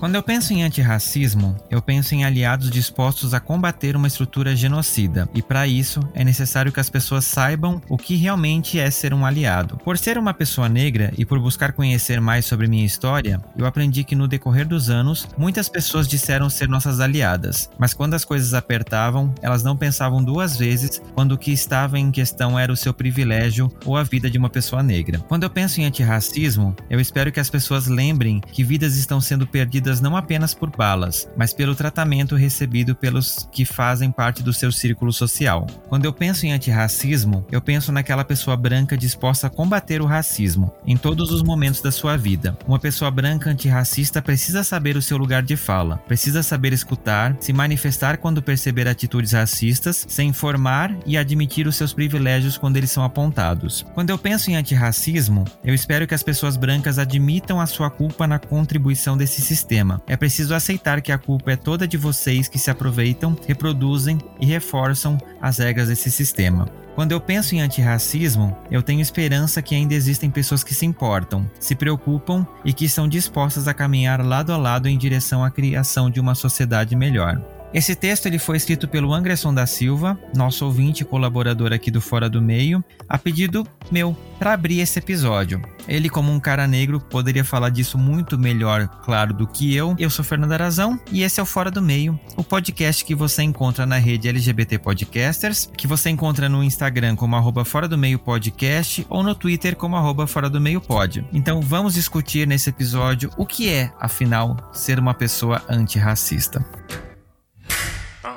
Quando eu penso em antirracismo, eu penso em aliados dispostos a combater uma estrutura genocida, e para isso é necessário que as pessoas saibam o que realmente é ser um aliado. Por ser uma pessoa negra e por buscar conhecer mais sobre minha história, eu aprendi que no decorrer dos anos, muitas pessoas disseram ser nossas aliadas, mas quando as coisas apertavam, elas não pensavam duas vezes quando o que estava em questão era o seu privilégio ou a vida de uma pessoa negra. Quando eu penso em antirracismo, eu espero que as pessoas lembrem que vidas estão sendo perdidas não apenas por balas, mas pelo tratamento recebido pelos que fazem parte do seu círculo social. Quando eu penso em antirracismo, eu penso naquela pessoa branca disposta a combater o racismo em todos os momentos da sua vida. Uma pessoa branca antirracista precisa saber o seu lugar de fala, precisa saber escutar, se manifestar quando perceber atitudes racistas, se informar e admitir os seus privilégios quando eles são apontados. Quando eu penso em antirracismo, eu espero que as pessoas brancas admitam a sua culpa na contribuição desse sistema problema. É preciso aceitar que a culpa é toda de vocês que se aproveitam, reproduzem e reforçam as regras desse sistema. Quando eu penso em antirracismo, eu tenho esperança que ainda existem pessoas que se importam, se preocupam e que estão dispostas a caminhar lado a lado em direção à criação de uma sociedade melhor. Esse texto ele foi escrito pelo Anderson da Silva, nosso ouvinte e colaborador aqui do Fora do Meio, a pedido meu para abrir esse episódio. Ele, como um cara negro, poderia falar disso muito melhor, claro, do que eu. Eu sou Fernando Arazão e esse é o Fora do Meio, o podcast que você encontra na rede LGBT Podcasters, que você encontra no Instagram como arroba Fora do Meio Podcast ou no Twitter como arroba Fora do Meio Pod. Então vamos discutir nesse episódio o que é, afinal, ser uma pessoa antirracista.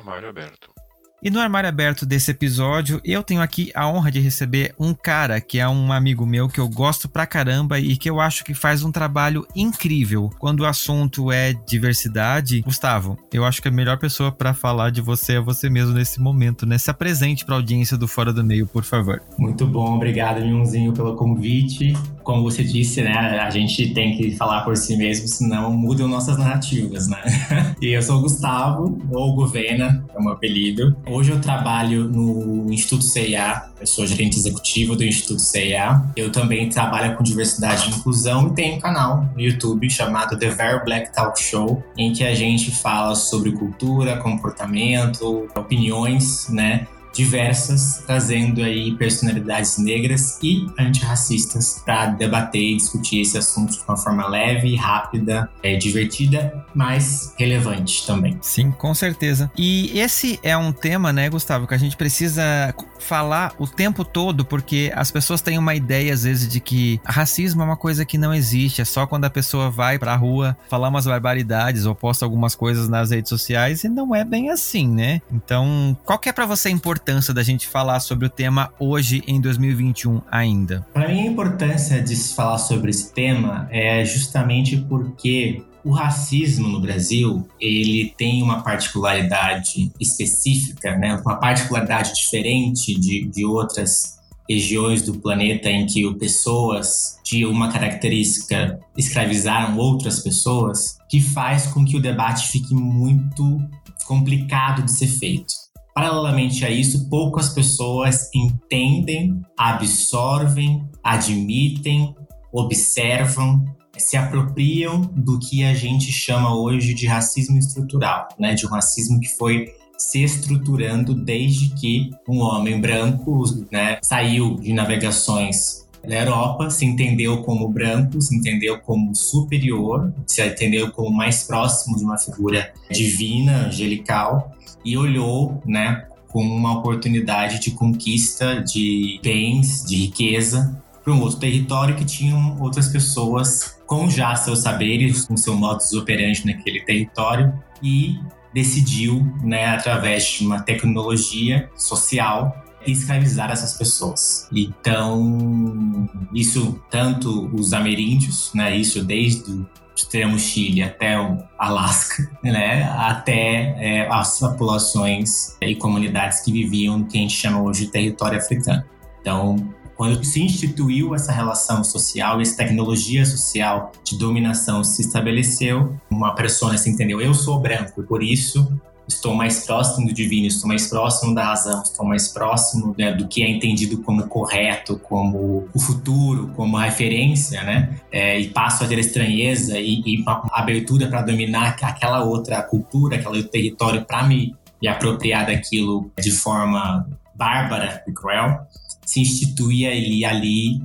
Armário aberto. E no armário aberto desse episódio, eu tenho aqui a honra de receber um cara que é um amigo meu que eu gosto pra caramba e que eu acho que faz um trabalho incrível quando o assunto é diversidade. Gustavo, eu acho que a melhor pessoa para falar de você é você mesmo nesse momento, né? Se apresente pra audiência do Fora do Meio, por favor. Muito bom, obrigado, Minhãozinho, pelo convite. Como você disse, né, a gente tem que falar por si mesmo, senão mudam nossas narrativas, né? e eu sou o Gustavo, ou Govena, é o meu apelido. Hoje eu trabalho no Instituto CIA, eu sou gerente executivo do Instituto CIA. Eu também trabalho com diversidade e inclusão e tenho um canal no YouTube chamado The Very Black Talk Show, em que a gente fala sobre cultura, comportamento, opiniões, né? Diversas, trazendo aí personalidades negras e antirracistas para debater e discutir esse assunto de uma forma leve, rápida, é, divertida, mas relevante também. Sim, com certeza. E esse é um tema, né, Gustavo, que a gente precisa falar o tempo todo, porque as pessoas têm uma ideia às vezes de que racismo é uma coisa que não existe, é só quando a pessoa vai pra rua falar umas barbaridades ou posta algumas coisas nas redes sociais e não é bem assim, né? Então, qual que é para você a importância da gente falar sobre o tema hoje em 2021 ainda? Para mim a importância de se falar sobre esse tema é justamente porque o racismo no Brasil, ele tem uma particularidade específica, né? uma particularidade diferente de, de outras regiões do planeta em que pessoas de uma característica escravizaram outras pessoas, que faz com que o debate fique muito complicado de ser feito. Paralelamente a isso, poucas pessoas entendem, absorvem, admitem, observam se apropriam do que a gente chama hoje de racismo estrutural, né? De um racismo que foi se estruturando desde que um homem branco né, saiu de navegações da Europa, se entendeu como branco, se entendeu como superior, se entendeu como mais próximo de uma figura divina, angelical, e olhou né, com uma oportunidade de conquista de bens, de riqueza, para um outro território que tinham outras pessoas com já seus saberes, com seu modus operandi naquele território e decidiu, né, através de uma tecnologia social, escravizar essas pessoas. Então, isso tanto os ameríndios, né, isso desde extremo Chile até o Alasca, né, até é, as populações e comunidades que viviam no que a gente chama hoje de território africano. Então, quando se instituiu essa relação social, essa tecnologia social de dominação se estabeleceu, uma pessoa se entendeu, eu sou branco e por isso estou mais próximo do divino, estou mais próximo da razão, estou mais próximo né, do que é entendido como correto, como o futuro, como referência, né? É, e passo a ter estranheza e, e abertura para dominar aquela outra cultura, aquele outro território para me, me apropriar daquilo de forma bárbara e cruel se institui ali, ali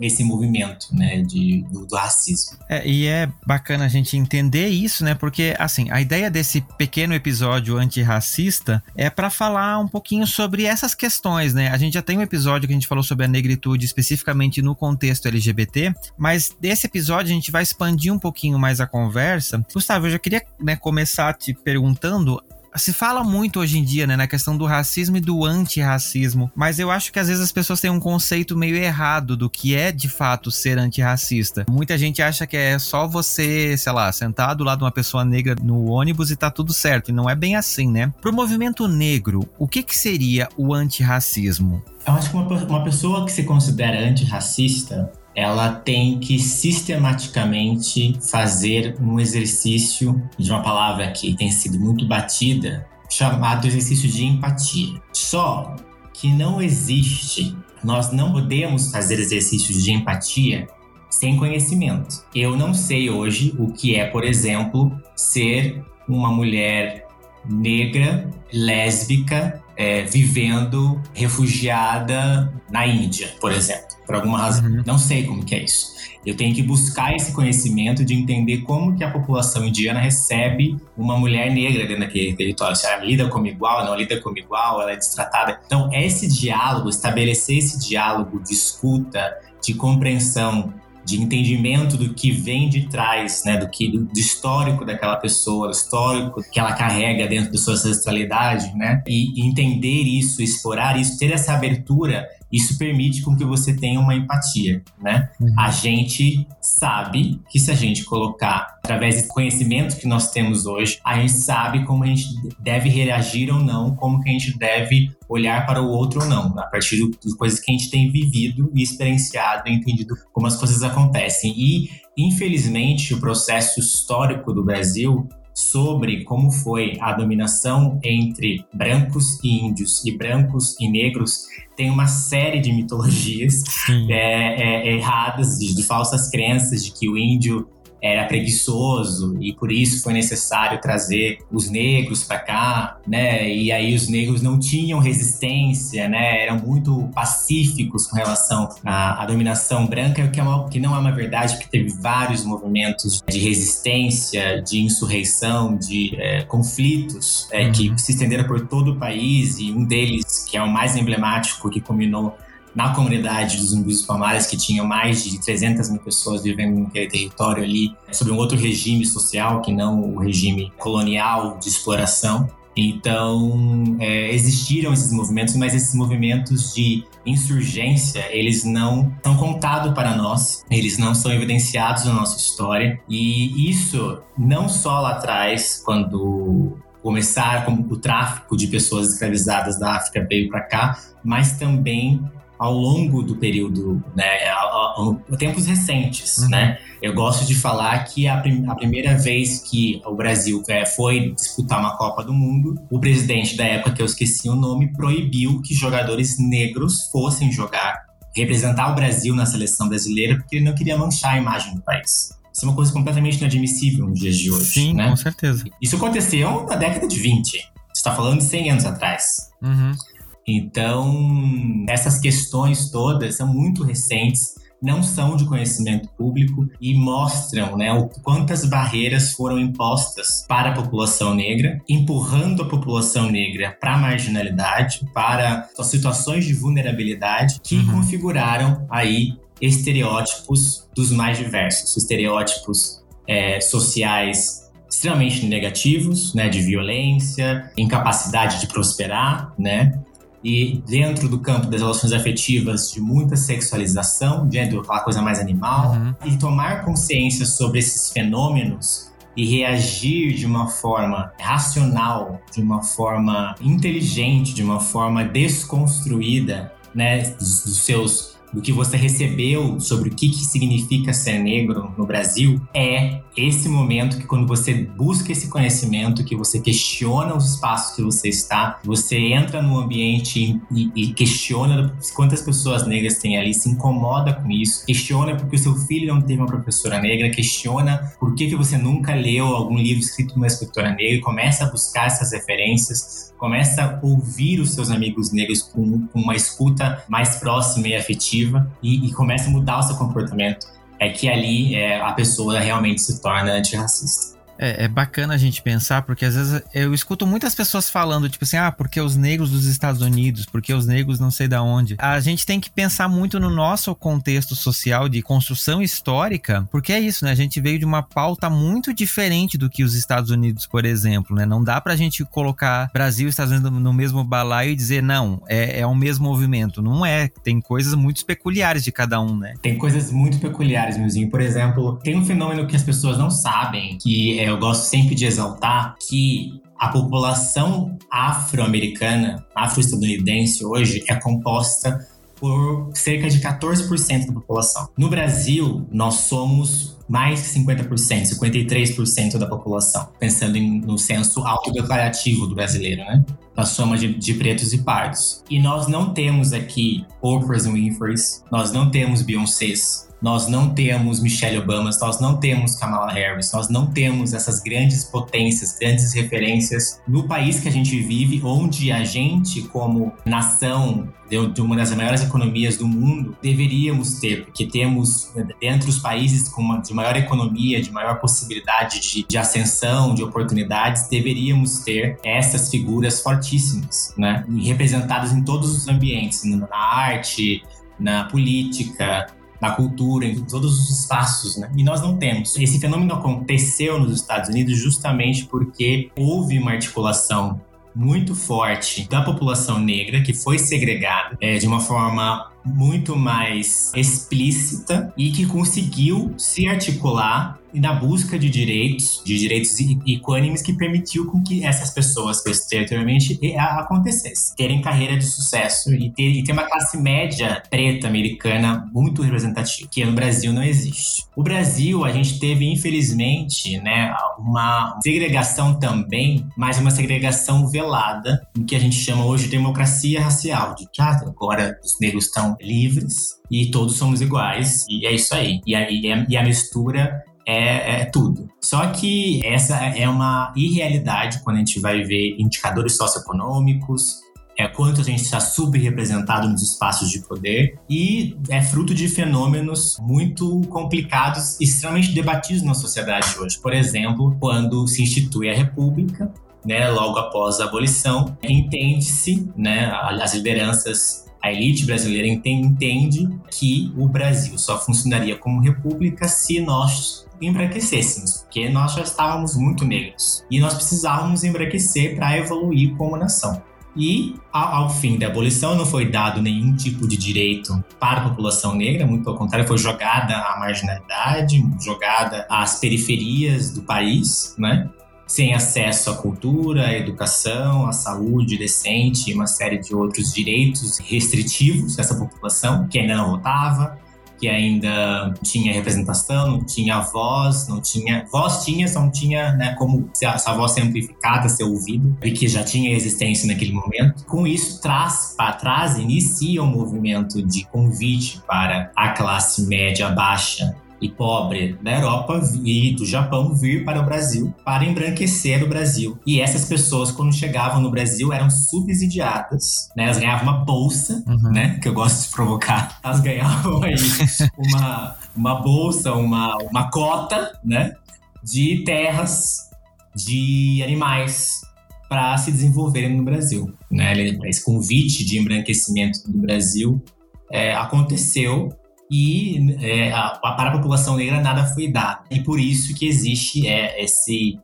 esse movimento né, de, do, do, racismo. É, e é bacana a gente entender isso, né? Porque, assim, a ideia desse pequeno episódio antirracista é para falar um pouquinho sobre essas questões, né? A gente já tem um episódio que a gente falou sobre a negritude especificamente no contexto LGBT, mas desse episódio a gente vai expandir um pouquinho mais a conversa. Gustavo, eu já queria né, começar te perguntando se fala muito hoje em dia, né, na questão do racismo e do antirracismo, mas eu acho que às vezes as pessoas têm um conceito meio errado do que é de fato ser antirracista. Muita gente acha que é só você, sei lá, sentar do lado de uma pessoa negra no ônibus e tá tudo certo, e não é bem assim, né? Pro movimento negro, o que que seria o antirracismo? Eu acho que uma, uma pessoa que se considera antirracista, ela tem que sistematicamente fazer um exercício de uma palavra que tem sido muito batida, chamado exercício de empatia. Só que não existe, nós não podemos fazer exercícios de empatia sem conhecimento. Eu não sei hoje o que é, por exemplo, ser uma mulher negra, lésbica, é, vivendo refugiada na Índia, por exemplo, por alguma razão. Uhum. Não sei como que é isso. Eu tenho que buscar esse conhecimento de entender como que a população indiana recebe uma mulher negra dentro daquele território. Se ela lida como igual, não lida como igual, ela é destratada. Então, esse diálogo, estabelecer esse diálogo de escuta, de compreensão de entendimento do que vem de trás, né, do que do, histórico daquela pessoa, do histórico que ela carrega dentro da sua ancestralidade, né, e entender isso, explorar isso, ter essa abertura isso permite com que você tenha uma empatia, né? Uhum. A gente sabe que se a gente colocar através do conhecimento que nós temos hoje, a gente sabe como a gente deve reagir ou não, como que a gente deve olhar para o outro ou não, a partir das coisas que a gente tem vivido e experienciado e entendido como as coisas acontecem. E, infelizmente, o processo histórico do Brasil sobre como foi a dominação entre brancos e índios e brancos e negros. Tem uma série de mitologias é, é, erradas, de, de falsas crenças de que o índio era preguiçoso e por isso foi necessário trazer os negros para cá, né? E aí os negros não tinham resistência, né? Eram muito pacíficos com relação à, à dominação branca, o que, é uma, que não é uma verdade, porque teve vários movimentos de resistência, de insurreição, de é, conflitos é, uhum. que se estenderam por todo o país e um deles, que é o mais emblemático, que culminou na comunidade dos zumbis Palmares, que tinham mais de 300 mil pessoas vivendo naquele território ali, sob um outro regime social que não o regime colonial de exploração. Então, é, existiram esses movimentos, mas esses movimentos de insurgência, eles não são contados para nós, eles não são evidenciados na nossa história. E isso, não só lá atrás, quando começar como o tráfico de pessoas escravizadas da África veio para cá, mas também ao longo do período, né, a, a, tempos recentes, uhum. né? Eu gosto de falar que a, prim, a primeira vez que o Brasil é, foi disputar uma Copa do Mundo, o presidente da época, que eu esqueci o nome, proibiu que jogadores negros fossem jogar, representar o Brasil na seleção brasileira, porque ele não queria manchar a imagem do país. Isso é uma coisa completamente inadmissível nos dias de hoje. Sim, né? com certeza. Isso aconteceu na década de 20. Você está falando de 100 anos atrás. Uhum. Então, essas questões todas são muito recentes, não são de conhecimento público e mostram né, o quantas barreiras foram impostas para a população negra, empurrando a população negra para a marginalidade, para situações de vulnerabilidade que uhum. configuraram aí estereótipos dos mais diversos, estereótipos é, sociais extremamente negativos, né, de violência, incapacidade de prosperar, né, e dentro do campo das relações afetivas de muita sexualização, dentro daquela coisa mais animal, uhum. e tomar consciência sobre esses fenômenos e reagir de uma forma racional, de uma forma inteligente, de uma forma desconstruída, né, dos seus do que você recebeu sobre o que, que significa ser negro no Brasil, é esse momento que quando você busca esse conhecimento, que você questiona os espaços que você está, você entra no ambiente e, e questiona quantas pessoas negras tem ali, se incomoda com isso, questiona porque o seu filho não teve uma professora negra, questiona por que, que você nunca leu algum livro escrito por uma escritora negra, começa a buscar essas referências, começa a ouvir os seus amigos negros com, com uma escuta mais próxima e afetiva e, e, começa a mudar o seu comportamento, é que ali é, a pessoa realmente se torna antirracista. É, é, bacana a gente pensar, porque às vezes eu escuto muitas pessoas falando, tipo assim, ah, porque os negros dos Estados Unidos, porque os negros não sei da onde. A gente tem que pensar muito no nosso contexto social de construção histórica, porque é isso, né? A gente veio de uma pauta muito diferente do que os Estados Unidos, por exemplo, né? Não dá pra gente colocar Brasil e Estados Unidos no mesmo balaio e dizer, não, é, é o mesmo movimento. Não é. Tem coisas muito peculiares de cada um, né? Tem coisas muito peculiares, meuzinho. Por exemplo, tem um fenômeno que as pessoas não sabem, que é eu gosto sempre de exaltar que a população afro-americana, afro-estadunidense hoje é composta por cerca de 14% da população. No Brasil, nós somos mais que 50%, 53% da população, pensando em, no censo autodeclarativo do brasileiro, né? Na soma de, de, pretos e pardos. E nós não temos aqui Oprah's Winfrey's, nós não temos Beyoncé's, nós não temos Michelle Obama, nós não temos Kamala Harris, nós não temos essas grandes potências, grandes referências no país que a gente vive, onde a gente, como nação de uma das maiores economias do mundo, deveríamos ter, porque temos, dentre os países com uma, de maior economia, de maior possibilidade de, de ascensão, de oportunidades, deveríamos ter essas figuras fortíssimas, né? Representadas em todos os ambientes, na arte, na política, na cultura, em todos os espaços, né? E nós não temos. Esse fenômeno aconteceu nos Estados Unidos justamente porque houve uma articulação muito forte da população negra que foi segregada é, de uma forma muito mais explícita e que conseguiu se articular na busca de direitos, de direitos equânimes que permitiu com que essas pessoas que eu anteriormente acontecessem, terem carreira de sucesso e ter, e ter uma classe média preta americana muito representativa, que no Brasil não existe. O Brasil, a gente teve, infelizmente, né, uma segregação também, mas uma segregação velada, o que a gente chama hoje de democracia racial, de que ah, agora os negros estão livres e todos somos iguais, e é isso aí. E a, e a mistura é, é, tudo. Só que essa é uma irrealidade quando a gente vai ver indicadores socioeconômicos, é quanto a gente está subrepresentado nos espaços de poder e é fruto de fenômenos muito complicados e extremamente debatidos na sociedade hoje. Por exemplo, quando se institui a República, né, logo após a abolição, entende-se, né, as lideranças a elite brasileira entende que o Brasil só funcionaria como república se nós embranquecêssemos, porque nós já estávamos muito negros e nós precisávamos embranquecer para evoluir como nação. E ao, fim da abolição não foi dado nenhum tipo de direito para a população negra, muito pelo contrário, foi jogada à marginalidade, jogada às periferias do país, né? Sem acesso à cultura, à educação, à saúde decente e uma série de outros direitos restritivos dessa população que ainda não votava, que ainda tinha representação, não tinha voz, não tinha. Voz tinha, só não tinha né, como essa voz ser amplificada, ser ouvida, e que já tinha existência naquele momento. Com isso, traz para trás, inicia um movimento de convite para a classe média baixa e pobre da Europa e do Japão vir para o Brasil para embranquecer o Brasil. E essas pessoas, quando chegavam no Brasil, eram subsidiadas, né? Elas ganhavam uma bolsa, uhum. né? Que eu gosto de provocar. Elas ganhavam aí uma, uma bolsa, uma, uma cota, né? De terras, de animais para se desenvolverem no Brasil. Né? Esse convite de embranquecimento do Brasil é, aconteceu e é, a, para a população negra nada foi dado. E por isso que existe é, esse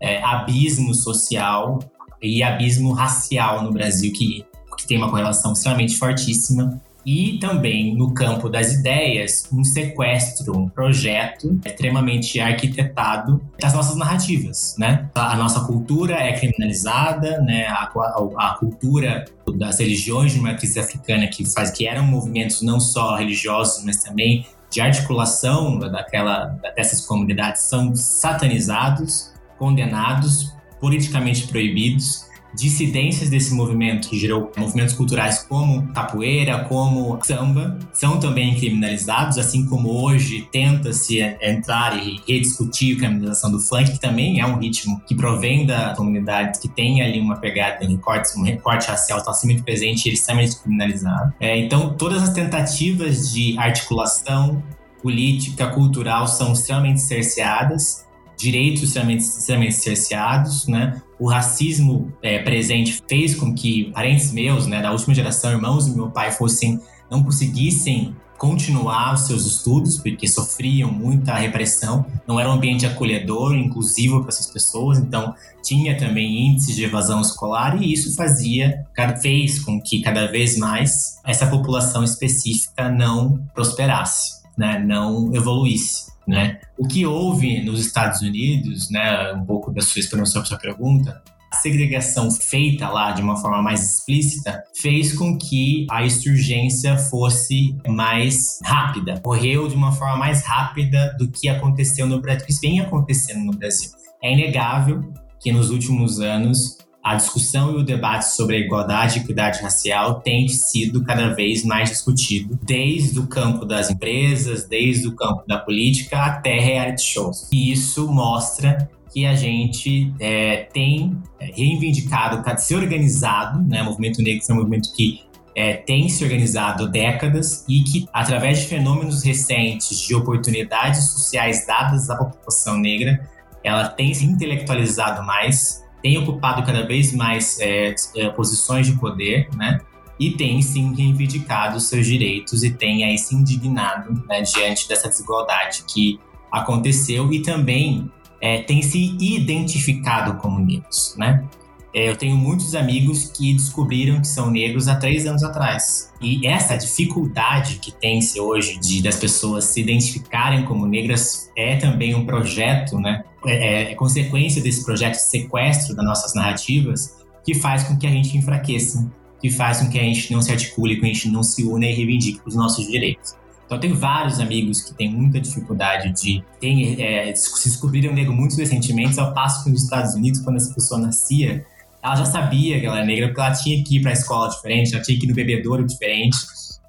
é, abismo social e abismo racial no Brasil que que tem uma correlação extremamente fortíssima e também no campo das ideias, um sequestro, um projeto extremamente arquitetado das nossas narrativas, né? A nossa cultura é criminalizada, né? A, a, a cultura das religiões de matriz africana que faz que eram movimentos não só religiosos, mas também de articulação daquela dessas comunidades são satanizados, condenados, politicamente proibidos dissidências desse movimento, que gerou movimentos culturais como capoeira, como samba, são também criminalizados, assim como hoje tenta-se entrar e rediscutir a criminalização do funk, que também é um ritmo que provém da comunidade, que tem ali uma pegada, um recorte, um recorte racial, está muito presente e ele é extremamente criminalizado. É, então, todas as tentativas de articulação política, cultural são extremamente cerceadas direitos extremamente, extremamente cerceados, né? O racismo é, presente fez com que parentes meus, né, da última geração, irmãos do meu pai, fossem não conseguissem continuar os seus estudos porque sofriam muita repressão, não era um ambiente acolhedor, inclusivo para essas pessoas, então tinha também índices de evasão escolar e isso fazia, fez com que cada vez mais essa população específica não prosperasse, né, não evoluísse. Né? O que houve nos Estados Unidos, né, um pouco da sua experiência para sua pergunta, a segregação feita lá de uma forma mais explícita fez com que a insurgência fosse mais rápida, correu de uma forma mais rápida do que aconteceu no Brasil, que vem acontecendo no Brasil. É inegável que nos últimos anos a discussão e o debate sobre a igualdade e equidade racial tem sido cada vez mais discutido, desde o campo das empresas, desde o campo da política até reality shows. E isso mostra que a gente é, tem reivindicado, se organizado, né? O movimento negro é um movimento que é, tem se organizado décadas e que, através de fenômenos recentes de oportunidades sociais dadas à população negra, ela tem se intelectualizado mais, tem ocupado cada vez mais é, é, posições de poder, né? E tem sim reivindicado seus direitos e tem aí se indignado né, diante dessa desigualdade que aconteceu e também é, tem se identificado como negros, né? É, eu tenho muitos amigos que descobriram que são negros há três anos atrás. E essa dificuldade que tem-se hoje de das pessoas se identificarem como negras é também um projeto, né? É, é, é consequência desse projeto de sequestro das nossas narrativas que faz com que a gente enfraqueça, que faz com que a gente não se articule, que a gente não se una e reivindique os nossos direitos. Então, tenho vários amigos que têm muita dificuldade de é, se descobriram negro muito recentemente, ao passo que nos Estados Unidos, quando essa pessoa nascia, ela já sabia que ela era negra, porque ela tinha que ir para a escola diferente, ela tinha que ir no bebedouro diferente.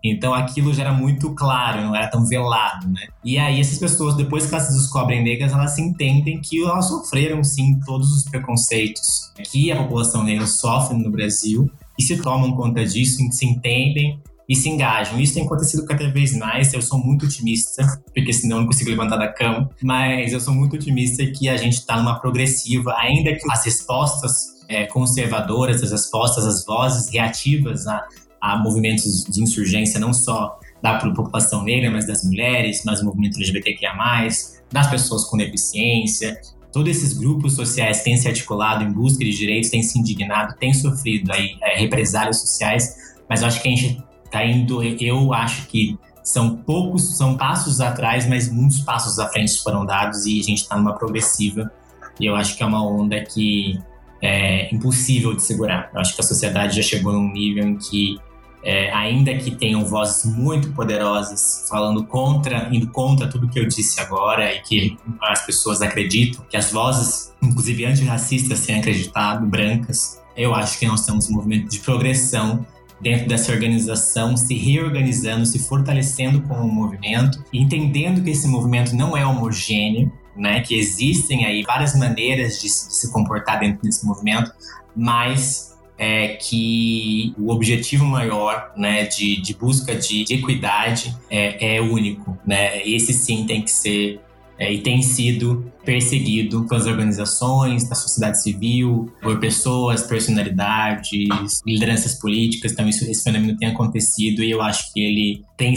Então aquilo já era muito claro, não era tão velado, né? E aí essas pessoas, depois que elas se descobrem negras, elas se entendem que elas sofreram sim todos os preconceitos que a população negra sofre no Brasil e se tomam conta disso, se entendem e se engajam. Isso tem acontecido cada vez mais. Eu sou muito otimista, porque senão eu não consigo levantar da cama. Mas eu sou muito otimista que a gente está numa progressiva, ainda que as respostas é, conservadoras, as respostas, as vozes reativas a, a movimentos de insurgência, não só da população negra, mas das mulheres, mas o movimento LGBTQIA+, das pessoas com deficiência. Todos esses grupos sociais têm se articulado em busca de direitos, têm se indignado, têm sofrido aí, é, represálias sociais, mas eu acho que a gente está indo, eu acho que são poucos, são passos atrás, mas muitos passos à frente foram dados e a gente está numa progressiva. E eu acho que é uma onda que é, impossível de segurar. Eu acho que a sociedade já chegou num nível em que, é, ainda que tenham vozes muito poderosas falando contra, indo contra tudo que eu disse agora e que as pessoas acreditam, que as vozes, inclusive antirracistas, têm acreditado, brancas, eu acho que nós temos um movimento de progressão dentro dessa organização, se reorganizando, se fortalecendo como um movimento, entendendo que esse movimento não é homogêneo, né? Que existem aí várias maneiras de se comportar dentro desse movimento, mas é que o objetivo maior, né, de, de busca de, de equidade é, é único, né? Esse sim tem que ser é, e tem sido perseguido pelas organizações, da sociedade civil, por pessoas, personalidades, lideranças políticas. Então, isso, esse fenômeno tem acontecido e eu acho que ele tem,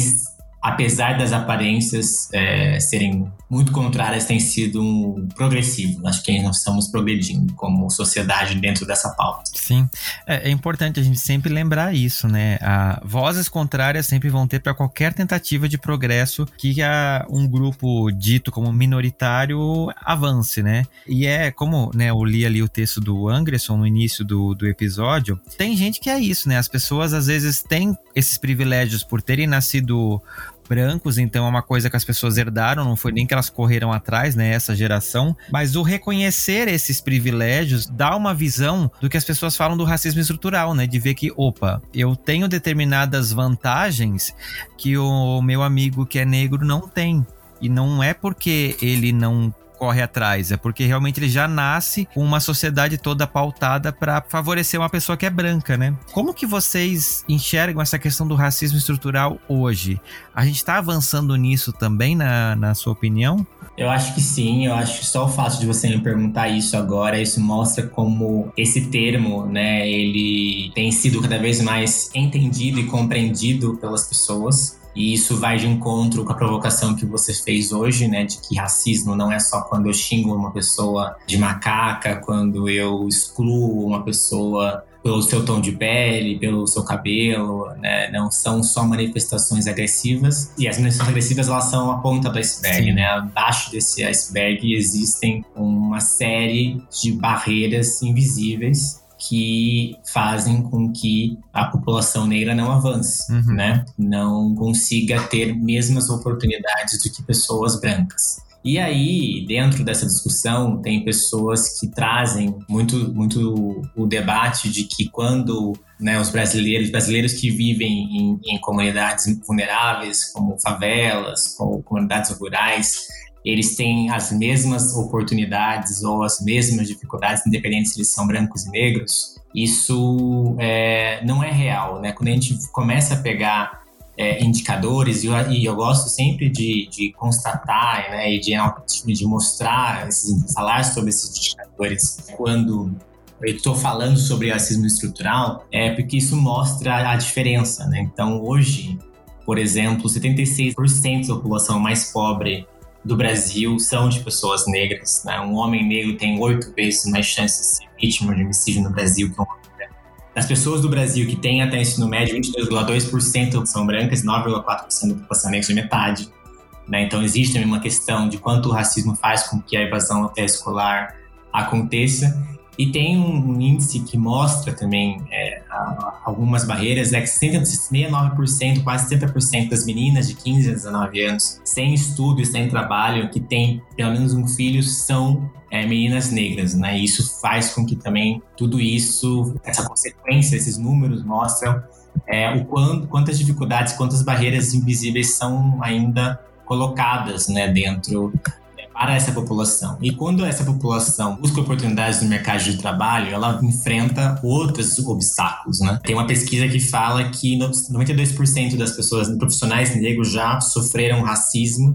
apesar das aparências é, serem muito contrárias têm sido um progressivo. Acho que nós estamos progredindo como sociedade dentro dessa pauta. Sim, é, é importante a gente sempre lembrar isso, né? A, vozes contrárias sempre vão ter para qualquer tentativa de progresso que a, um grupo dito como minoritário avance, né? E é como, né? Eu li ali o texto do Anderson no início do, do episódio. Tem gente que é isso, né? As pessoas às vezes têm esses privilégios por terem nascido brancos, então é uma coisa que as pessoas herdaram, não foi nem que elas correram atrás, né, essa geração, mas o reconhecer esses privilégios dá uma visão do que as pessoas falam do racismo estrutural, né, de ver que, opa, eu tenho determinadas vantagens que o meu amigo que é negro não tem. E não é porque ele não corre atrás, é porque realmente ele já nasce com uma sociedade toda pautada para favorecer uma pessoa que é branca, né? Como que vocês enxergam essa questão do racismo estrutural hoje? A gente está avançando nisso também, na, na sua opinião? Eu acho que sim, eu acho que só o fato de você me perguntar isso agora, isso mostra como esse termo, né, ele tem sido cada vez mais entendido e compreendido pelas pessoas. E isso vai de encontro com a provocação que você fez hoje, né? De que racismo não é só quando eu xingo uma pessoa de macaca, quando eu excluo uma pessoa pelo seu tom de pele, pelo seu cabelo, né? Não são só manifestações agressivas. E as manifestações agressivas, elas são a ponta do iceberg, Sim. né? Abaixo desse iceberg existem uma série de barreiras invisíveis que fazem com que a população negra não avance, uhum. né? Não consiga ter mesmas oportunidades do que pessoas brancas. E aí, dentro dessa discussão, tem pessoas que trazem muito, muito o debate de que quando né, os brasileiros, brasileiros que vivem em, em comunidades vulneráveis, como favelas, como comunidades rurais, eles têm as mesmas oportunidades ou as mesmas dificuldades, independente se eles são brancos e negros, isso é, não é real, né? Quando a gente começa a pegar é, indicadores, e eu, e eu, gosto sempre de, de constatar né, e de, de mostrar, esses, falar sobre esses indicadores quando eu estou falando sobre racismo estrutural, é porque isso mostra a diferença, né? Então, hoje, por exemplo, 76% da população mais pobre do Brasil são de pessoas negras. Né? Um homem negro tem oito vezes mais chances de ser vítima de homicídio no Brasil que um homem branco. Das pessoas do Brasil que têm até ensino médio, 22,2% são brancas e 9,4% da população negra, metade. Né? Então existe uma questão de quanto o racismo faz com que a evasão escolar aconteça. E tem um índice que mostra também é, algumas barreiras, é que 69%, quase 70% das meninas de 15 a 19 anos, sem estudo e sem trabalho, que tem pelo menos um filho, são é, meninas negras, né? E isso faz com que também tudo isso, essa consequência, esses números mostram é, o quanto, quantas dificuldades, quantas barreiras invisíveis são ainda colocadas né, dentro para essa população. E quando essa população busca oportunidades no mercado de trabalho, ela enfrenta outros obstáculos, né? Tem uma pesquisa que fala que 92% das pessoas profissionais negros já sofreram racismo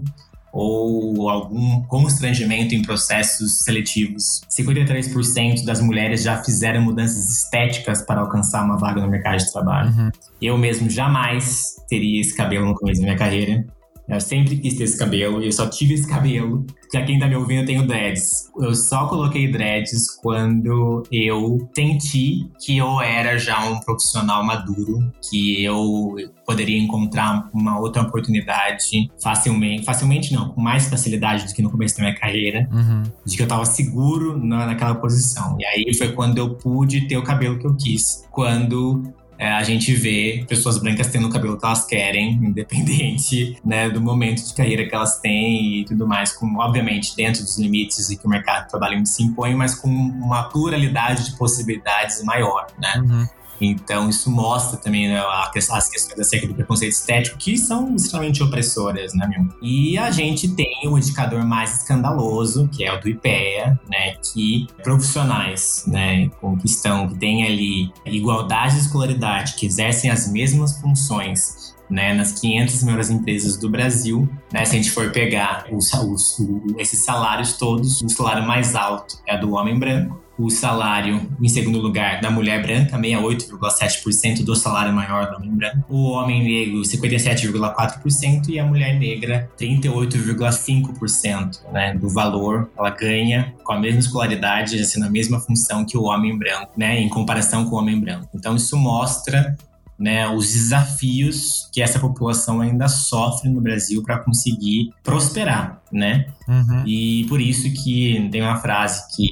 ou algum constrangimento em processos seletivos. 53% das mulheres já fizeram mudanças estéticas para alcançar uma vaga no mercado de trabalho. Uhum. Eu mesmo jamais teria esse cabelo no começo da minha carreira. Eu sempre quis ter esse cabelo e eu só tive esse cabelo. Já quem tá me ouvindo, eu tenho dreads. Eu só coloquei dreads quando eu senti que eu era já um profissional maduro, que eu poderia encontrar uma outra oportunidade facilmente. Facilmente não, com mais facilidade do que no começo da minha carreira. Uhum. De que eu tava seguro na, naquela posição. E aí foi quando eu pude ter o cabelo que eu quis. Quando é, a gente vê pessoas brancas tendo o cabelo que elas querem, independente né, do momento de carreira que elas têm e tudo mais, com, obviamente, dentro dos limites que o mercado de trabalho se impõe, mas com uma pluralidade de possibilidades maior, né? Uhum. Então, isso mostra também né, as questões acerca do preconceito estético, que são extremamente opressoras, né, meu? E a gente tem o indicador mais escandaloso, que é o do IPEA, né, que profissionais, né, que estão, que têm ali igualdade de escolaridade, que exercem as mesmas funções né, nas 500 maiores empresas do Brasil, né, se a gente for pegar os, os, esses salários todos, o salário mais alto é do homem branco, o salário, em segundo lugar, da mulher branca, 68,7% do salário maior do homem branco. O homem negro, 57,4%. E a mulher negra, 38,5% né, do valor. Ela ganha com a mesma escolaridade, assim, na mesma função que o homem branco, né, em comparação com o homem branco. Então, isso mostra né, os desafios que essa população ainda sofre no Brasil para conseguir prosperar, né? Uhum. E por isso que tem uma frase que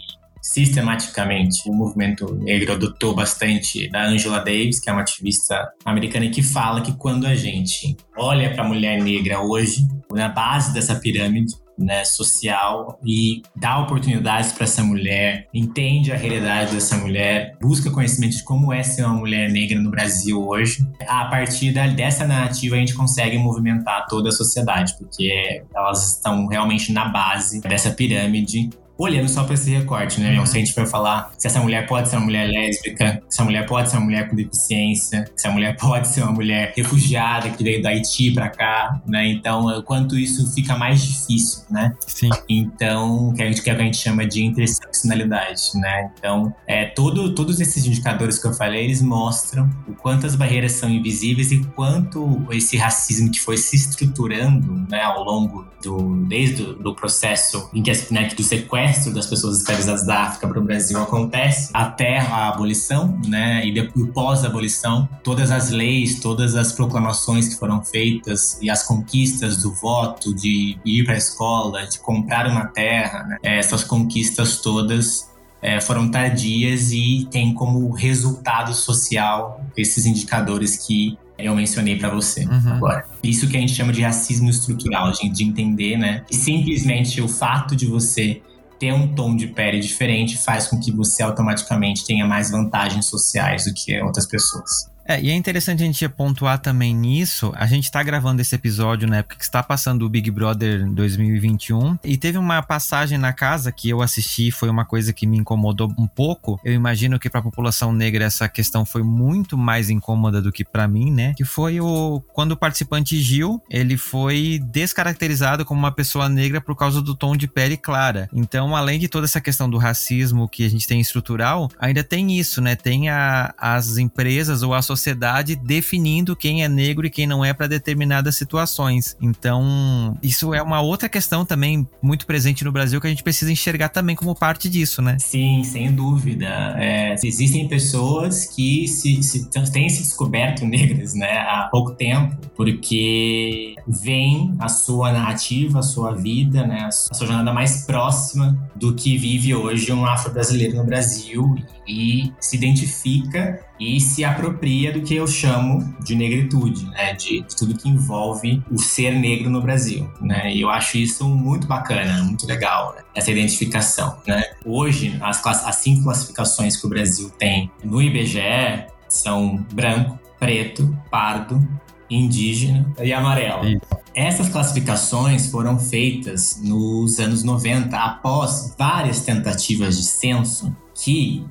sistematicamente o movimento negro adotou bastante da Angela Davis, que é uma ativista americana que fala que quando a gente olha para a mulher negra hoje, na base dessa pirâmide, né, social e dá oportunidades para essa mulher, entende a realidade dessa mulher, busca conhecimento de como é ser uma mulher negra no Brasil hoje. A partir dessa narrativa a gente consegue movimentar toda a sociedade, porque elas estão realmente na base dessa pirâmide olhando só para esse recorte, né? Uhum. Se a gente for falar se essa mulher pode ser uma mulher lésbica, se essa mulher pode ser uma mulher com deficiência, se a mulher pode ser uma mulher refugiada que veio do Haiti para cá, né? Então, é quanto isso fica mais difícil, né? Sim. Então, que a gente, que a gente chama de interseccionalidade, né? Então, é, todo, todos esses indicadores que eu falei, eles mostram o quanto as barreiras são invisíveis e quanto esse racismo que foi se estruturando, né, ao longo do desde o do processo em que né, do sequestro sequestro das pessoas escravizadas da África para o Brasil acontece até a abolição, né? E depois pós-abolição, todas as leis, todas as proclamações que foram feitas e as conquistas do voto, de ir para a escola, de comprar uma terra, né? essas conquistas todas é, foram tardias e tem como resultado social esses indicadores que eu mencionei para você uhum. agora. Isso que a gente chama de racismo estrutural, gente, de entender, né? E simplesmente o fato de você ter um tom de pele diferente faz com que você automaticamente tenha mais vantagens sociais do que outras pessoas. É, e é interessante a gente pontuar também nisso. A gente tá gravando esse episódio na época que está passando o Big Brother 2021 e teve uma passagem na casa que eu assisti, foi uma coisa que me incomodou um pouco. Eu imagino que para a população negra essa questão foi muito mais incômoda do que para mim, né? Que foi o quando o participante Gil, ele foi descaracterizado como uma pessoa negra por causa do tom de pele clara. Então, além de toda essa questão do racismo que a gente tem estrutural, ainda tem isso, né? Tem a, as empresas ou a sociedade definindo quem é negro e quem não é para determinadas situações. Então, isso é uma outra questão também muito presente no Brasil que a gente precisa enxergar também como parte disso, né? Sim, sem dúvida. É, existem pessoas que se, se, têm se descoberto negras, né, há pouco tempo, porque vem a sua narrativa, a sua vida, né, a sua jornada mais próxima do que vive hoje um afro-brasileiro no Brasil e se identifica e se apropria do que eu chamo de negritude, né? De, de, tudo que envolve o ser negro no Brasil, né? E eu acho isso muito bacana, muito legal, né? essa identificação, né? Hoje, as, as cinco classificações que o Brasil tem no IBGE são branco, preto, pardo, indígena e amarelo. Isso. Essas classificações foram feitas nos anos 90, após várias tentativas de censo que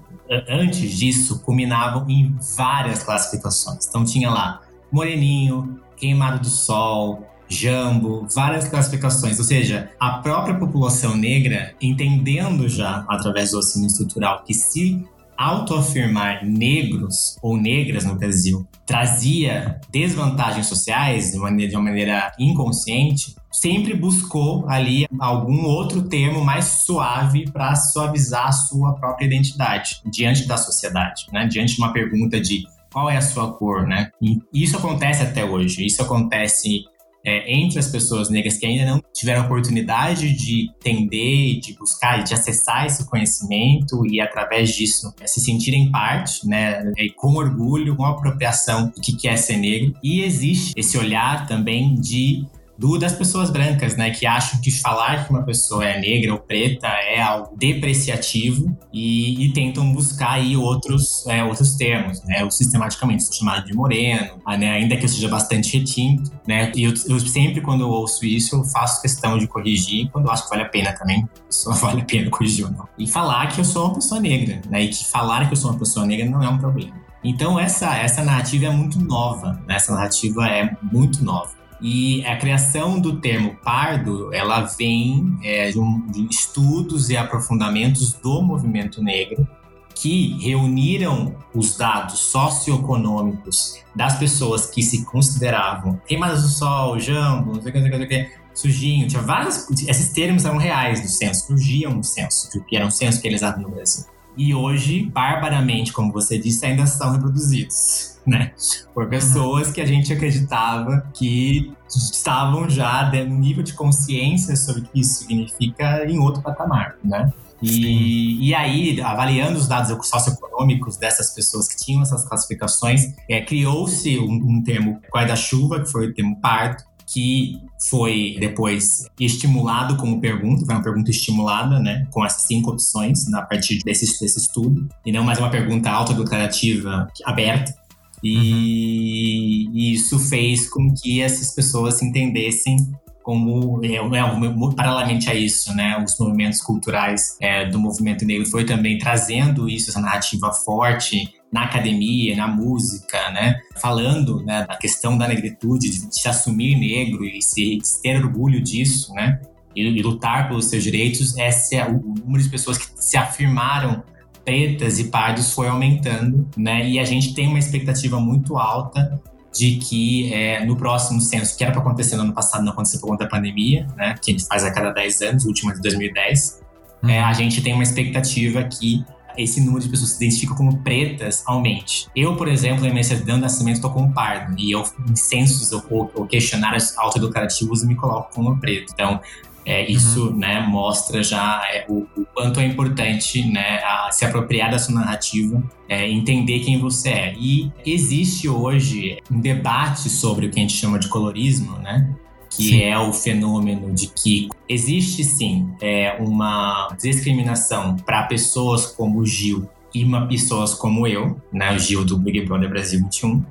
antes disso, culminavam em várias classificações. Então tinha lá moreninho, queimado do sol, jambo, várias classificações. Ou seja, a própria população negra, entendendo já através do ensino estrutural que se autoafirmar negros ou negras no Brasil trazia desvantagens sociais de, maneira, de uma maneira inconsciente, sempre buscou ali algum outro termo mais suave para suavizar a sua própria identidade diante da sociedade, né? Diante de uma pergunta de qual é a sua cor, né? E isso acontece até hoje. Isso acontece é, entre as pessoas negras que ainda não tiveram oportunidade de entender, de buscar, de acessar esse conhecimento e através disso é, se sentirem parte, né, com orgulho, com apropriação do que é ser negro. E existe esse olhar também de do, das pessoas brancas, né, que acham que falar que uma pessoa é negra ou preta é algo depreciativo e, e tentam buscar aí outros, é, outros termos, né, eu sistematicamente sou chamado de moreno, ah, né, ainda que eu seja bastante retinto, né, e eu, eu, sempre quando eu ouço isso eu faço questão de corrigir quando eu acho que vale a pena também, só vale a pena corrigir ou não. E falar que eu sou uma pessoa negra, né, e que falar que eu sou uma pessoa negra não é um problema. Então essa, essa narrativa é muito nova, né? essa narrativa é muito nova. E a criação do termo pardo, ela vem é, de, um, de estudos e aprofundamentos do movimento negro que reuniram os dados socioeconômicos das pessoas que se consideravam queimadas do sol, jambo, não sei o que, não sei o que, sujinho, tinha vários. Esses termos eram reais do censo, surgiam no censo, que era um censo usavam no Brasil. E hoje, barbaramente, como você disse, ainda são reproduzidos né? Por pessoas que a gente acreditava que estavam já no nível de consciência sobre o que isso significa em outro patamar, né? E, e, aí, avaliando os dados socioeconômicos dessas pessoas que tinham essas classificações, é, criou-se um, um, termo guarda-chuva, que foi o termo parto, que foi depois estimulado como pergunta, foi uma pergunta estimulada, né, com essas cinco opções a partir desse, desse estudo, e não mais uma pergunta autodeclarativa aberta. E, uhum. isso fez com que essas pessoas se entendessem como é, é, paralelamente a isso, né, os movimentos culturais é, do movimento negro foi também trazendo isso, essa narrativa forte na academia, na música, né, falando né, da questão da negritude, de se assumir negro e se, de ter orgulho disso, né, e, e lutar pelos seus direitos. Esse é o número de pessoas que se afirmaram pretas e pardos foi aumentando, né? E a gente tem uma expectativa muito alta de que é, no próximo censo, que era para acontecer no ano passado, não aconteceu por conta da pandemia, né? Que a gente faz a cada 10 anos, o último é de 2010. Hum. É, a gente tem uma expectativa que esse número de pessoas que se identificam como pretas aumente. Eu, por exemplo, em minha certidão de nascimento estou como pardo, e eu, em censos ou, ou questionários autoeducativos, me coloco como preto. Então, é, isso uhum. né, mostra já é, o, o, quanto é importante né, se apropriar da sua narrativa, é, entender quem você é. E existe hoje um debate sobre o que a gente chama de colorismo, né? Que sim. é o fenômeno de que existe sim é, uma discriminação para pessoas como o Gil e uma, pessoas como eu, né, o Gil do Big Brother Brasil 21,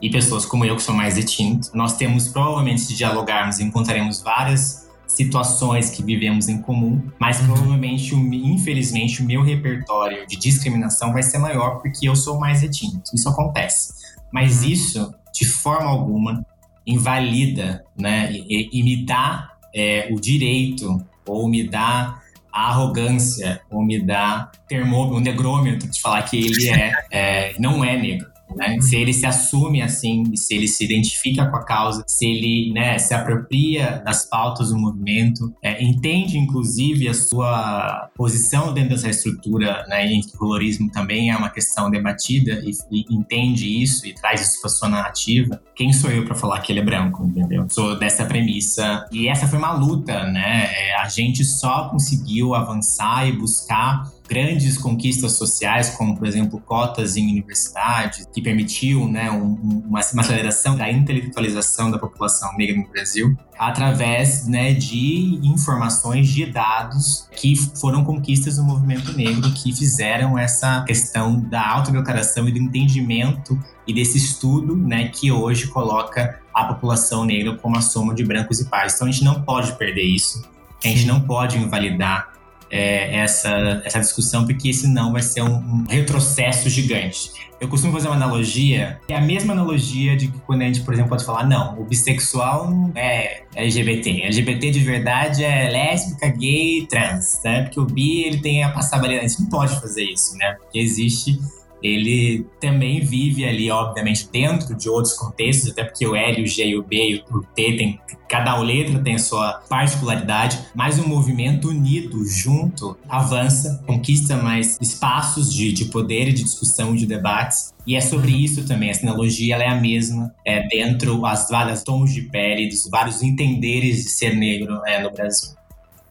e pessoas como eu que são mais retintos. Nós temos provavelmente se dialogarmos encontraremos várias situações que vivemos em comum, mas uhum. provavelmente, infelizmente, o meu repertório de discriminação vai ser maior porque eu sou mais retinto. Isso acontece. Mas uhum. isso, de forma alguma, invalida, né, e, e me dá é, o direito ou me dá a arrogância ou me dá termômetro, um negrômetro de falar que ele é, é não é negro. Né? Uhum. Se ele se assume assim, se ele se identifica com a causa, se ele né, se apropria das pautas do movimento, é, entende inclusive a sua posição dentro dessa estrutura, né, em que o colorismo também é uma questão debatida e, e entende isso e traz isso para sua narrativa, quem sou eu para falar que ele é branco, entendeu? Sou dessa premissa. E essa foi uma luta, né? É, a gente só conseguiu avançar e buscar grandes conquistas sociais, como, por exemplo, cotas em universidades, que permitiu né, um, uma, uma aceleração da intelectualização da população negra no Brasil, através né, de informações, de dados que foram conquistas do movimento negro, que fizeram essa questão da autodeclaração e do entendimento e desse estudo né, que hoje coloca a população negra como a soma de brancos e pardos. Então a gente não pode perder isso, a gente não pode invalidar é, essa, essa discussão, porque senão vai ser um, um, retrocesso gigante. Eu costumo fazer uma analogia, é a mesma analogia de que quando a gente, por exemplo, pode falar, não, o bissexual é LGBT. LGBT de verdade é lésbica, gay, trans, né? Porque o bi, ele tem a passabilidade. A gente não pode fazer isso, né? Porque existe ele também vive ali, obviamente, dentro de outros contextos, até porque o L, o G, o B e o T tem cada letra tem a sua particularidade, mas o movimento unido, junto, avança, conquista mais espaços de, de poder e de discussão, de debates. E é sobre isso também, essa analogia ela é a mesma é, dentro das várias tons de pele, dos vários entenderes de ser negro é, no Brasil.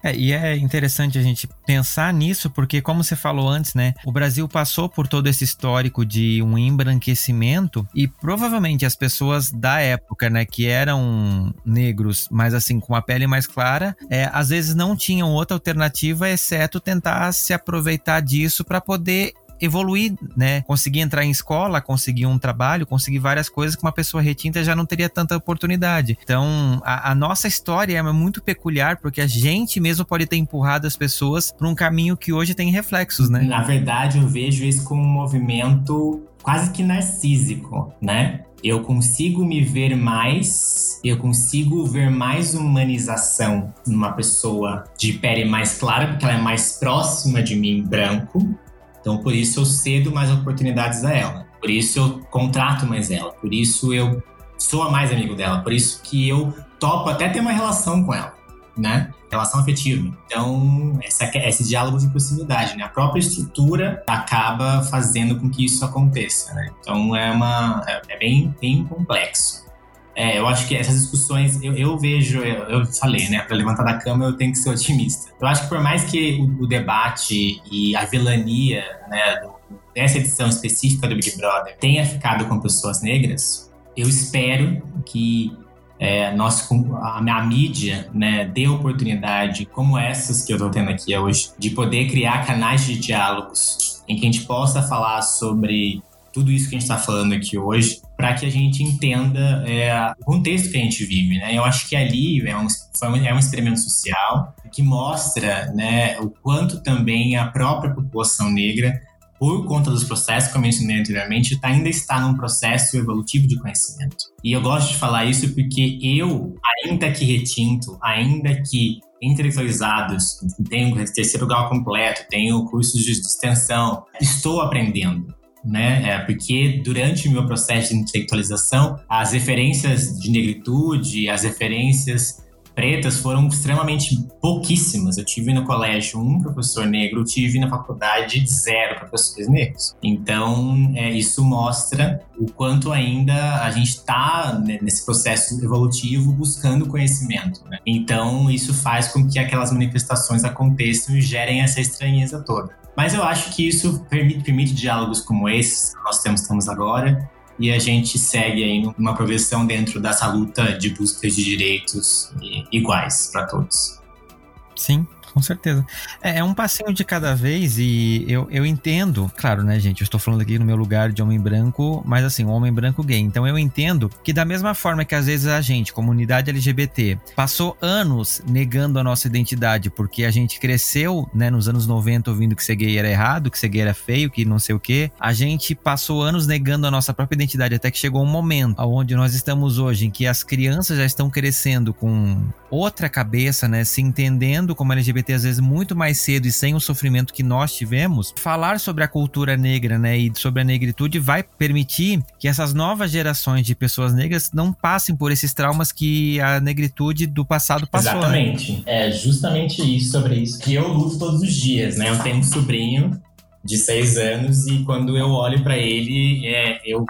É, e é interessante a gente pensar nisso, porque, como você falou antes, né? O Brasil passou por todo esse histórico de um embranquecimento e provavelmente as pessoas da época, né, que eram negros, mas assim, com a pele mais clara, é, às vezes não tinham outra alternativa exceto tentar se aproveitar disso para poder evoluir, né? Conseguir entrar em escola, conseguir um trabalho, conseguir várias coisas que uma pessoa retinta já não teria tanta oportunidade. Então, a, a nossa história é muito peculiar porque a gente mesmo pode ter empurrado as pessoas para um caminho que hoje tem reflexos, né? Na verdade, eu vejo isso como um movimento quase que narcísico, né? eu consigo me ver mais, eu consigo ver mais humanização numa pessoa de pele mais clara, porque ela é mais próxima de mim, branco. Então, por isso eu cedo mais oportunidades a ela. Por isso eu contrato mais ela. Por isso eu sou mais amigo dela. Por isso que eu topo até ter uma relação com ela, né? Relação afetiva. Então, essa, esse diálogo de proximidade, né? A própria estrutura acaba fazendo com que isso aconteça, né? Então, é, uma, é, é bem, bem complexo. É, eu acho que essas discussões, eu, eu vejo, eu, eu, falei, né? Para levantar da cama eu tenho que ser otimista. Eu acho que por mais que o, o debate e a vilania, né, dessa edição específica do Big Brother tenha ficado com pessoas negras, eu espero que é, nós, a, a mídia né, dê oportunidade, como essas que eu estou tendo aqui hoje, de poder criar canais de diálogos em que a gente possa falar sobre tudo isso que a gente está falando aqui hoje, para que a gente entenda é, o contexto que a gente vive. Né? Eu acho que ali é um, é um experimento social que mostra né, o quanto também a própria população negra por conta dos processos que eu mencionei anteriormente, tá, ainda está num processo evolutivo de conhecimento. E eu gosto de falar isso porque eu, ainda que retinto, ainda que intelectualizados, tenho terceiro grau completo, tenho cursos de extensão, estou aprendendo. Né? É porque durante o meu processo de intelectualização, as referências de negritude, as referências pretas foram extremamente pouquíssimas. Eu tive no colégio um professor negro, eu tive na faculdade zero professores negros. Então, é, isso mostra o quanto ainda a gente está né, nesse processo evolutivo buscando conhecimento. Né? Então, isso faz com que aquelas manifestações aconteçam e gerem essa estranheza toda. Mas eu acho que isso permite, permite diálogos como esses que nós temos, temos agora, e a gente segue aí numa progressão dentro dessa luta de busca de direitos iguais para todos. Sim, com certeza. É, é, um passinho de cada vez e eu, eu entendo, claro, né, gente? Eu estou falando aqui no meu lugar de homem branco, mas assim, um homem branco gay. Então eu entendo que, da mesma forma que às vezes a gente, comunidade LGBT, passou anos negando a nossa identidade porque a gente cresceu, né, nos anos 90 ouvindo que ser gay era errado, que ser gay era feio, que não sei o quê, a gente passou anos negando a nossa própria identidade até que chegou um momento onde nós estamos hoje, em que as crianças já estão crescendo com outra cabeça, né, se entendendo como LGBT LGBT às vezes muito mais cedo e sem o sofrimento que nós tivemos, falar sobre a cultura negra, né, e sobre a negritude vai permitir que essas novas gerações de pessoas negras não passem por esses traumas que a negritude do passado passou. Né? Exatamente. Né? É justamente isso sobre isso que eu luto todos os dias, né? Eu tenho um sobrinho de seis anos e quando eu olho para ele, é, eu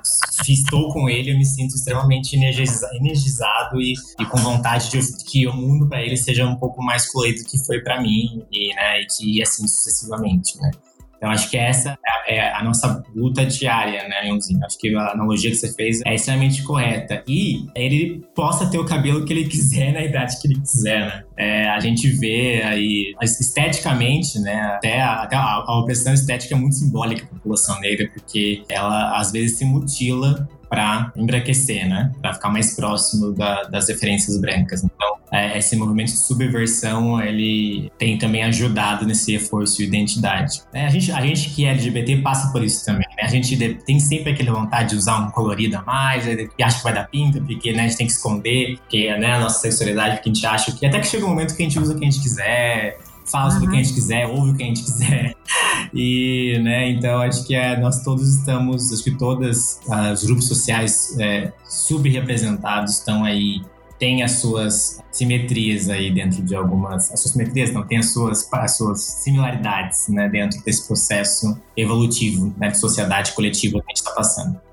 estou com ele, eu me sinto extremamente energizado e, e com vontade de que o mundo para ele seja um pouco mais fluido que foi para mim e, né, e que assim sucessivamente, né? Então, acho que essa é a nossa luta diária, né, Leãozinho? Acho que a analogia que você fez é extremamente correta. E ele possa ter o cabelo que ele quiser na idade que ele quiser, né? É, a gente vê aí, esteticamente, né, até, a, até a, a opressão estética é muito simbólica para a população negra, porque ela às vezes se mutila para embranquecer, né? Para ficar mais próximo da, das referências brancas. Então, é, esse movimento de subversão, ele tem também ajudado nesse reforço de identidade. É, a, gente, a gente que é LGBT passa por isso também, né? A gente tem sempre aquela vontade de usar um colorido a mais, e acha que vai dar pinta, porque né, a gente tem que esconder, porque né, a nossa sexualidade, porque a gente acha que até que chega um momento que a gente usa o que a gente quiser, fala uhum. o que a gente quiser, ouve o que a gente quiser. E, né, então acho que é, nós todos estamos, acho que todas os grupos sociais é, subrepresentados estão aí, têm as suas simetrias aí dentro de algumas, as suas simetrias não, tem as suas, as suas similaridades, né, dentro desse processo evolutivo, né, de sociedade coletiva que a gente está passando.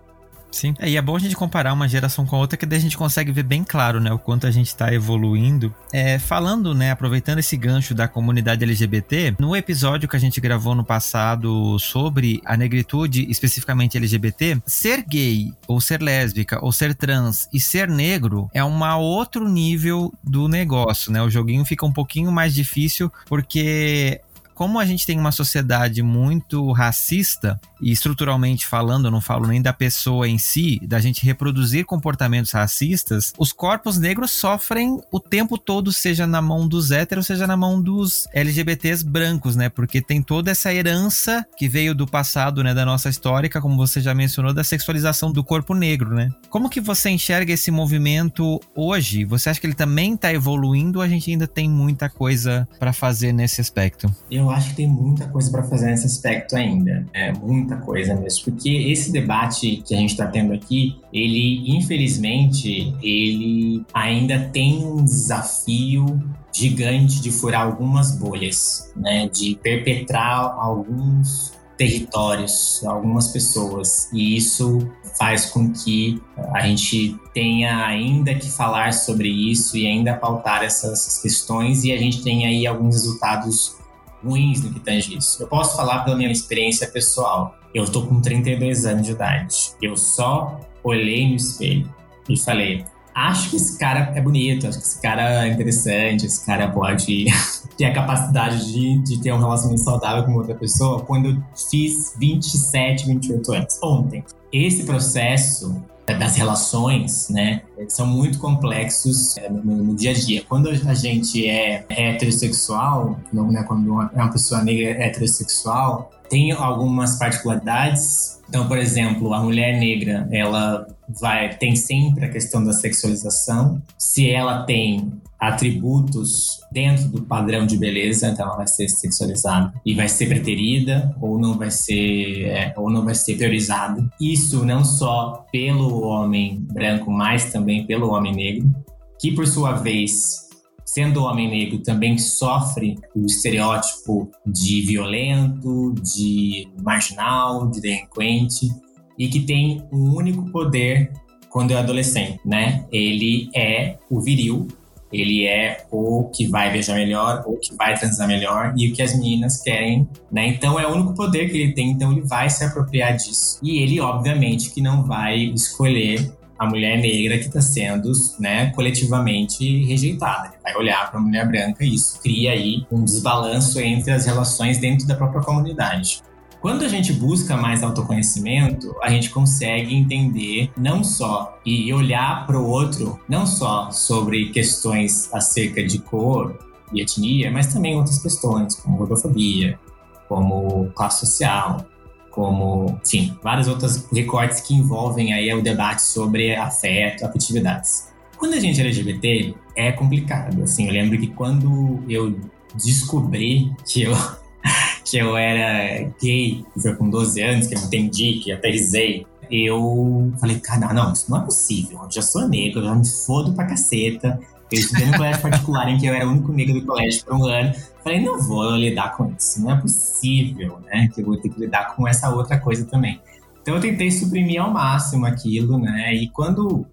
Sim. É, e é bom a gente comparar uma geração com a outra, que daí a gente consegue ver bem claro, né, o quanto a gente está evoluindo. É, falando, né, aproveitando esse gancho da comunidade LGBT, no episódio que a gente gravou no passado sobre a negritude, especificamente LGBT, ser gay, ou ser lésbica, ou ser trans e ser negro é um outro nível do negócio, né? O joguinho fica um pouquinho mais difícil porque como a gente tem uma sociedade muito racista, e estruturalmente falando, eu não falo nem da pessoa em si, da gente reproduzir comportamentos racistas, os corpos negros sofrem o tempo todo, seja na mão dos héteros, seja na mão dos LGBTs brancos, né? Porque tem toda essa herança que veio do passado, né, da nossa histórica, como você já mencionou, da sexualização do corpo negro, né? Como que você enxerga esse movimento hoje? Você acha que ele também está evoluindo ou a gente ainda tem muita coisa para fazer nesse aspecto? Eu acho que tem muita coisa para fazer nesse aspecto ainda. É muita coisa mesmo, porque esse debate que a gente está tendo aqui, ele infelizmente ele ainda tem um desafio gigante de furar algumas bolhas, né, de perpetrar alguns territórios, algumas pessoas, e isso faz com que a gente tenha ainda que falar sobre isso e ainda pautar essas questões e a gente tenha aí alguns resultados ruins no que tange isso. Eu posso falar pela minha experiência pessoal. Eu estou com 32 anos de idade. Eu só olhei no espelho e falei: acho que esse cara é bonito, acho que esse cara é interessante, esse cara pode ter a capacidade de, de ter um relacionamento saudável com outra pessoa quando eu fiz 27, 28 anos, ontem. Esse processo das relações, né, são muito complexos é, no, no, dia a dia. Quando a gente é heterossexual, né, quando uma, uma pessoa negra é heterossexual, tem algumas particularidades. Então, por exemplo, a mulher negra, ela vai tem sempre a questão da sexualização. Se ela tem atributos dentro do padrão de beleza, então ela vai ser sexualizada e vai ser preterida ou não vai ser é, ou não vai ser priorizada. Isso não só pelo homem branco, mas também pelo homem negro, que por sua vez sendo homem negro, também sofre o estereótipo de violento, de marginal, de delinquente, e que tem um único poder quando é adolescente, né? Ele é o viril, ele é o que vai beijar melhor, ou que vai transar melhor, e o que as meninas querem, né? Então é o único poder que ele tem, então ele vai se apropriar disso. E ele, obviamente, que não vai escolher a mulher negra que está sendo né, coletivamente rejeitada. Ele vai olhar para a mulher branca e isso cria aí um desbalanço entre as relações dentro da própria comunidade. Quando a gente busca mais autoconhecimento, a gente consegue entender não só e olhar para o outro, não só sobre questões acerca de cor e etnia, mas também outras questões, como gordofobia, como classe social, como, enfim, vários outros recortes que envolvem aí o debate sobre afeto, afetividades. Quando a gente é LGBT, é complicado, assim, eu lembro que quando eu descobri que eu, que eu era gay, foi com 12 anos, que eu entendi, que aterrisei, eu falei, cara, não, isso não é possível, eu já sou negro, eu já me fodo pra caceta, eu estudei no colégio particular em que eu era o único negro do colégio por um ano. Falei, não vou lidar com isso, não é possível, né? Que eu vou ter que lidar com essa outra coisa também. Então eu tentei suprimir ao máximo aquilo, né? E quando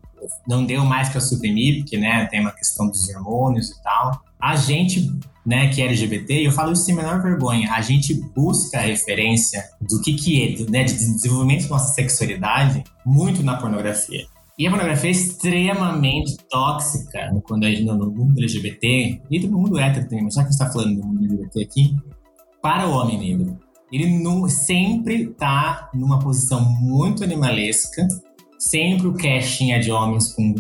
não deu mais para suprimir, porque né, tem uma questão dos hormônios e tal, a gente, né, que é LGBT, eu falo isso sem a menor vergonha, a gente busca a referência do que que é, né, de desenvolvimento da nossa sexualidade muito na pornografia. E a pornografia é extremamente tóxica quando gente, no mundo LGBT, e no mundo hétero também, mas já que a gente está falando do mundo LGBT aqui, para o homem negro. Ele sempre está numa posição muito animalesca, sempre o casting é de homens com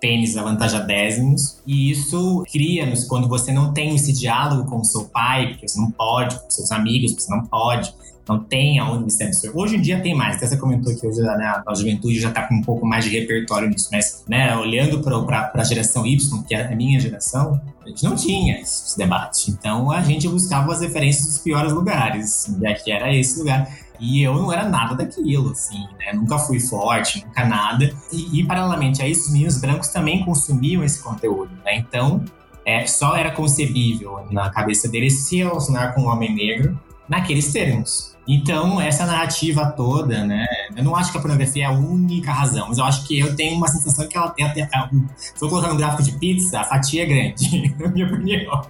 pênis avantajadésimos, e isso cria-nos quando você não tem esse diálogo com o seu pai, porque você não pode, com seus amigos, porque você não pode, não tem aonde absorver. Hoje em dia tem mais, até você comentou que hoje né, a juventude já está com um pouco mais de repertório nisso, mas né, olhando para a geração Y, que é a minha geração, a gente não tinha esse debate. Então a gente buscava as referências dos piores lugares, e aqui era esse lugar. E eu não era nada daquilo, assim, né? Nunca fui forte, nunca nada. E, e paralelamente a isso, os meninos brancos também consumiam esse conteúdo, né? Então, é, só era concebível na cabeça deles se relacionar com um homem negro naqueles termos. Então, essa narrativa toda, né? Eu não acho que a pornografia é a única razão, mas eu acho que eu tenho uma sensação que ela tem até. Se eu colocar um gráfico de pizza, a fatia é grande, na minha opinião.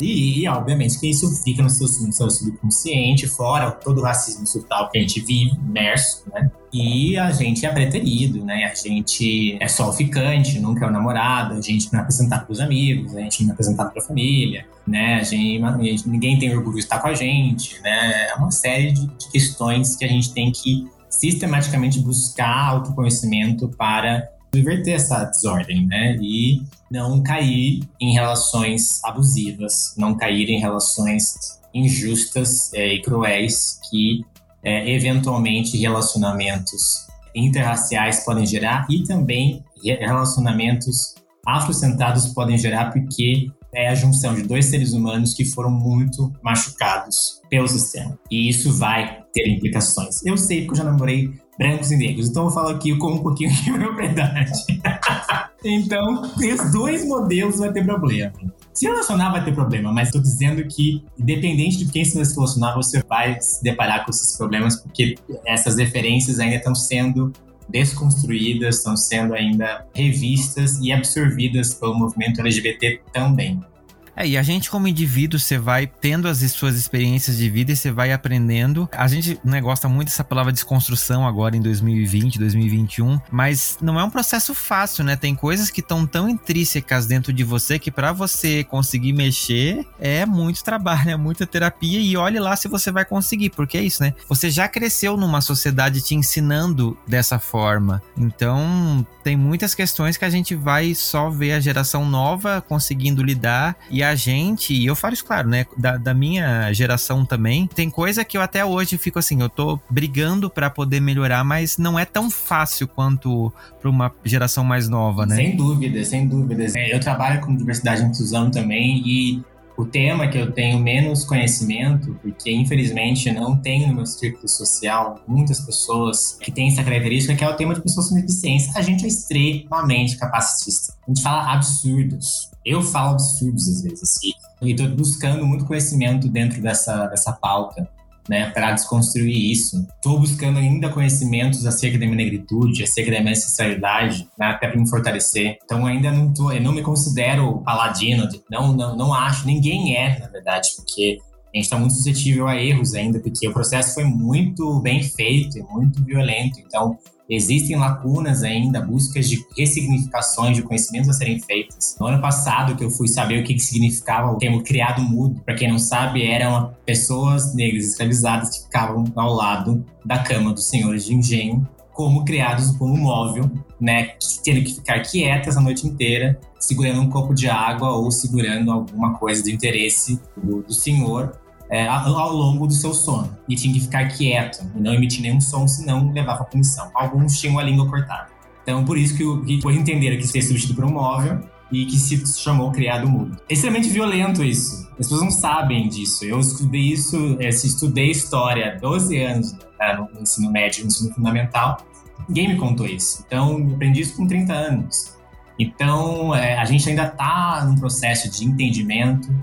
E, obviamente, que isso fica no seu, no seu subconsciente, fora todo o racismo estrutural que a gente vive, imerso, né? E a gente é preterido, né? A gente é só o ficante, nunca é o namorado, a gente não é apresentado para os amigos, a gente não é apresentado para a família, né? A gente, ninguém tem orgulho de estar com a gente, né? É uma série de, de questões que a gente tem que sistematicamente buscar autoconhecimento para inverter essa desordem, né? E não cair em relações abusivas, não cair em relações injustas é, e cruéis que é, eventualmente relacionamentos interraciais podem gerar e também relacionamentos afrocentrados podem gerar porque é a junção de dois seres humanos que foram muito machucados pelo sistema. E isso vai ter implicações. Eu sei porque eu já namorei brancos e negros, então eu falo aqui com um pouquinho de propriedade. então, esses dois modelos vai ter problema. Se relacionar vai ter problema, mas estou dizendo que, independente de quem se relacionar, você vai se deparar com esses problemas, porque essas referências ainda estão sendo desconstruídas, estão sendo ainda revistas e absorvidas pelo movimento LGBT também. É, e a gente como indivíduo, você vai tendo as suas experiências de vida e você vai aprendendo. A gente né, gosta muito dessa palavra desconstrução agora em 2020, 2021, mas não é um processo fácil, né? Tem coisas que estão tão intrínsecas dentro de você que para você conseguir mexer é muito trabalho, é muita terapia e olhe lá se você vai conseguir, porque é isso, né? Você já cresceu numa sociedade te ensinando dessa forma. Então, tem muitas questões que a gente vai só ver a geração nova conseguindo lidar e a gente, e eu falo isso claro, né? Da, da, minha geração também, tem coisa que eu até hoje fico assim, eu tô brigando para poder melhorar, mas não é tão fácil quanto para uma geração mais nova, né? Sem dúvida, sem dúvidas. É, eu trabalho com diversidade e inclusão também e o tema que eu tenho menos conhecimento, porque infelizmente não tenho no meu círculo social muitas pessoas que têm essa característica, que é o tema de pessoas com deficiência. A gente é extremamente capacitista. A gente fala absurdos. Eu falo absurdos às vezes. E estou buscando muito conhecimento dentro dessa, dessa pauta né, para desconstruir isso. Estou buscando ainda conhecimentos acerca da minha negritude, acerca da minha ancestralidade, né, até para me fortalecer. Então ainda não tô, eu não me considero paladino, não, não, não acho, ninguém é, na verdade, porque a gente está muito suscetível a erros ainda, porque o processo foi muito bem feito e muito violento. Então, Existem lacunas ainda, buscas de ressignificações de conhecimentos a serem feitas. No ano passado, que eu fui saber o que, que significava o termo criado mudo, para quem não sabe, eram pessoas negras escravizadas que ficavam ao lado da cama dos senhores de engenho, como criados como móvel, né, tendo que ficar quietas a noite inteira, segurando um copo de água ou segurando alguma coisa de interesse do, do senhor é, ao longo do seu sono. E tinha que ficar quieto e não emitir nenhum som, senão levava punição. Alguns tinham a língua cortada. Então, por isso que, que depois entenderam que ser substituído por um móvel e que se chamou criado mudo. É extremamente violento isso. As pessoas não sabem disso. Eu estudei isso, é, estudei história há 12 anos né, no ensino médio, no ensino fundamental. Ninguém me contou isso. Então, aprendi isso com 30 anos. Então, é, a gente ainda está num processo de entendimento,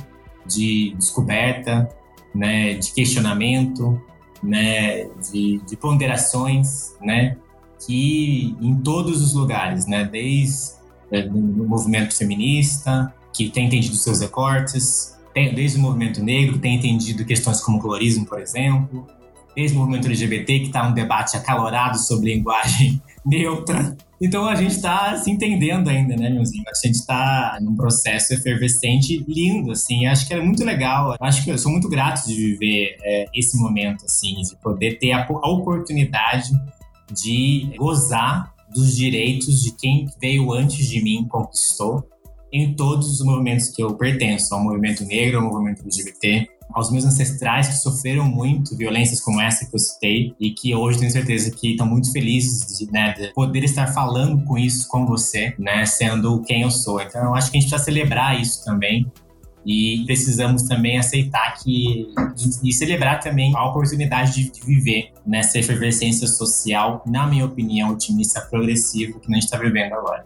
de descoberta, né, de questionamento, né, de, de ponderações, né, que em todos os lugares, né, desde é, o movimento feminista, que tem entendido seus recortes, desde o movimento negro, que tem entendido questões como colorismo, por exemplo, desde o movimento LGBT, que está um debate acalorado sobre linguagem neutra, então a gente está se entendendo ainda, né, meuzinho? A gente está num processo efervescente lindo, assim. Acho que é muito legal. Acho que eu sou muito grato de viver é, esse momento, assim, de poder ter a, a oportunidade de gozar dos direitos de quem veio antes de mim conquistou em todos os movimentos que eu pertenço, ao movimento negro, ao movimento LGBT, aos meus ancestrais que sofreram muito violências como essa que eu citei e que hoje tenho certeza que estão muito felizes de, né, de poder estar falando com isso com você, né, sendo quem eu sou. Então eu acho que a gente precisa celebrar isso também e precisamos também aceitar que e celebrar também a oportunidade de, de, viver nessa efervescência social, na minha opinião, otimista progressivo que a gente está vivendo agora.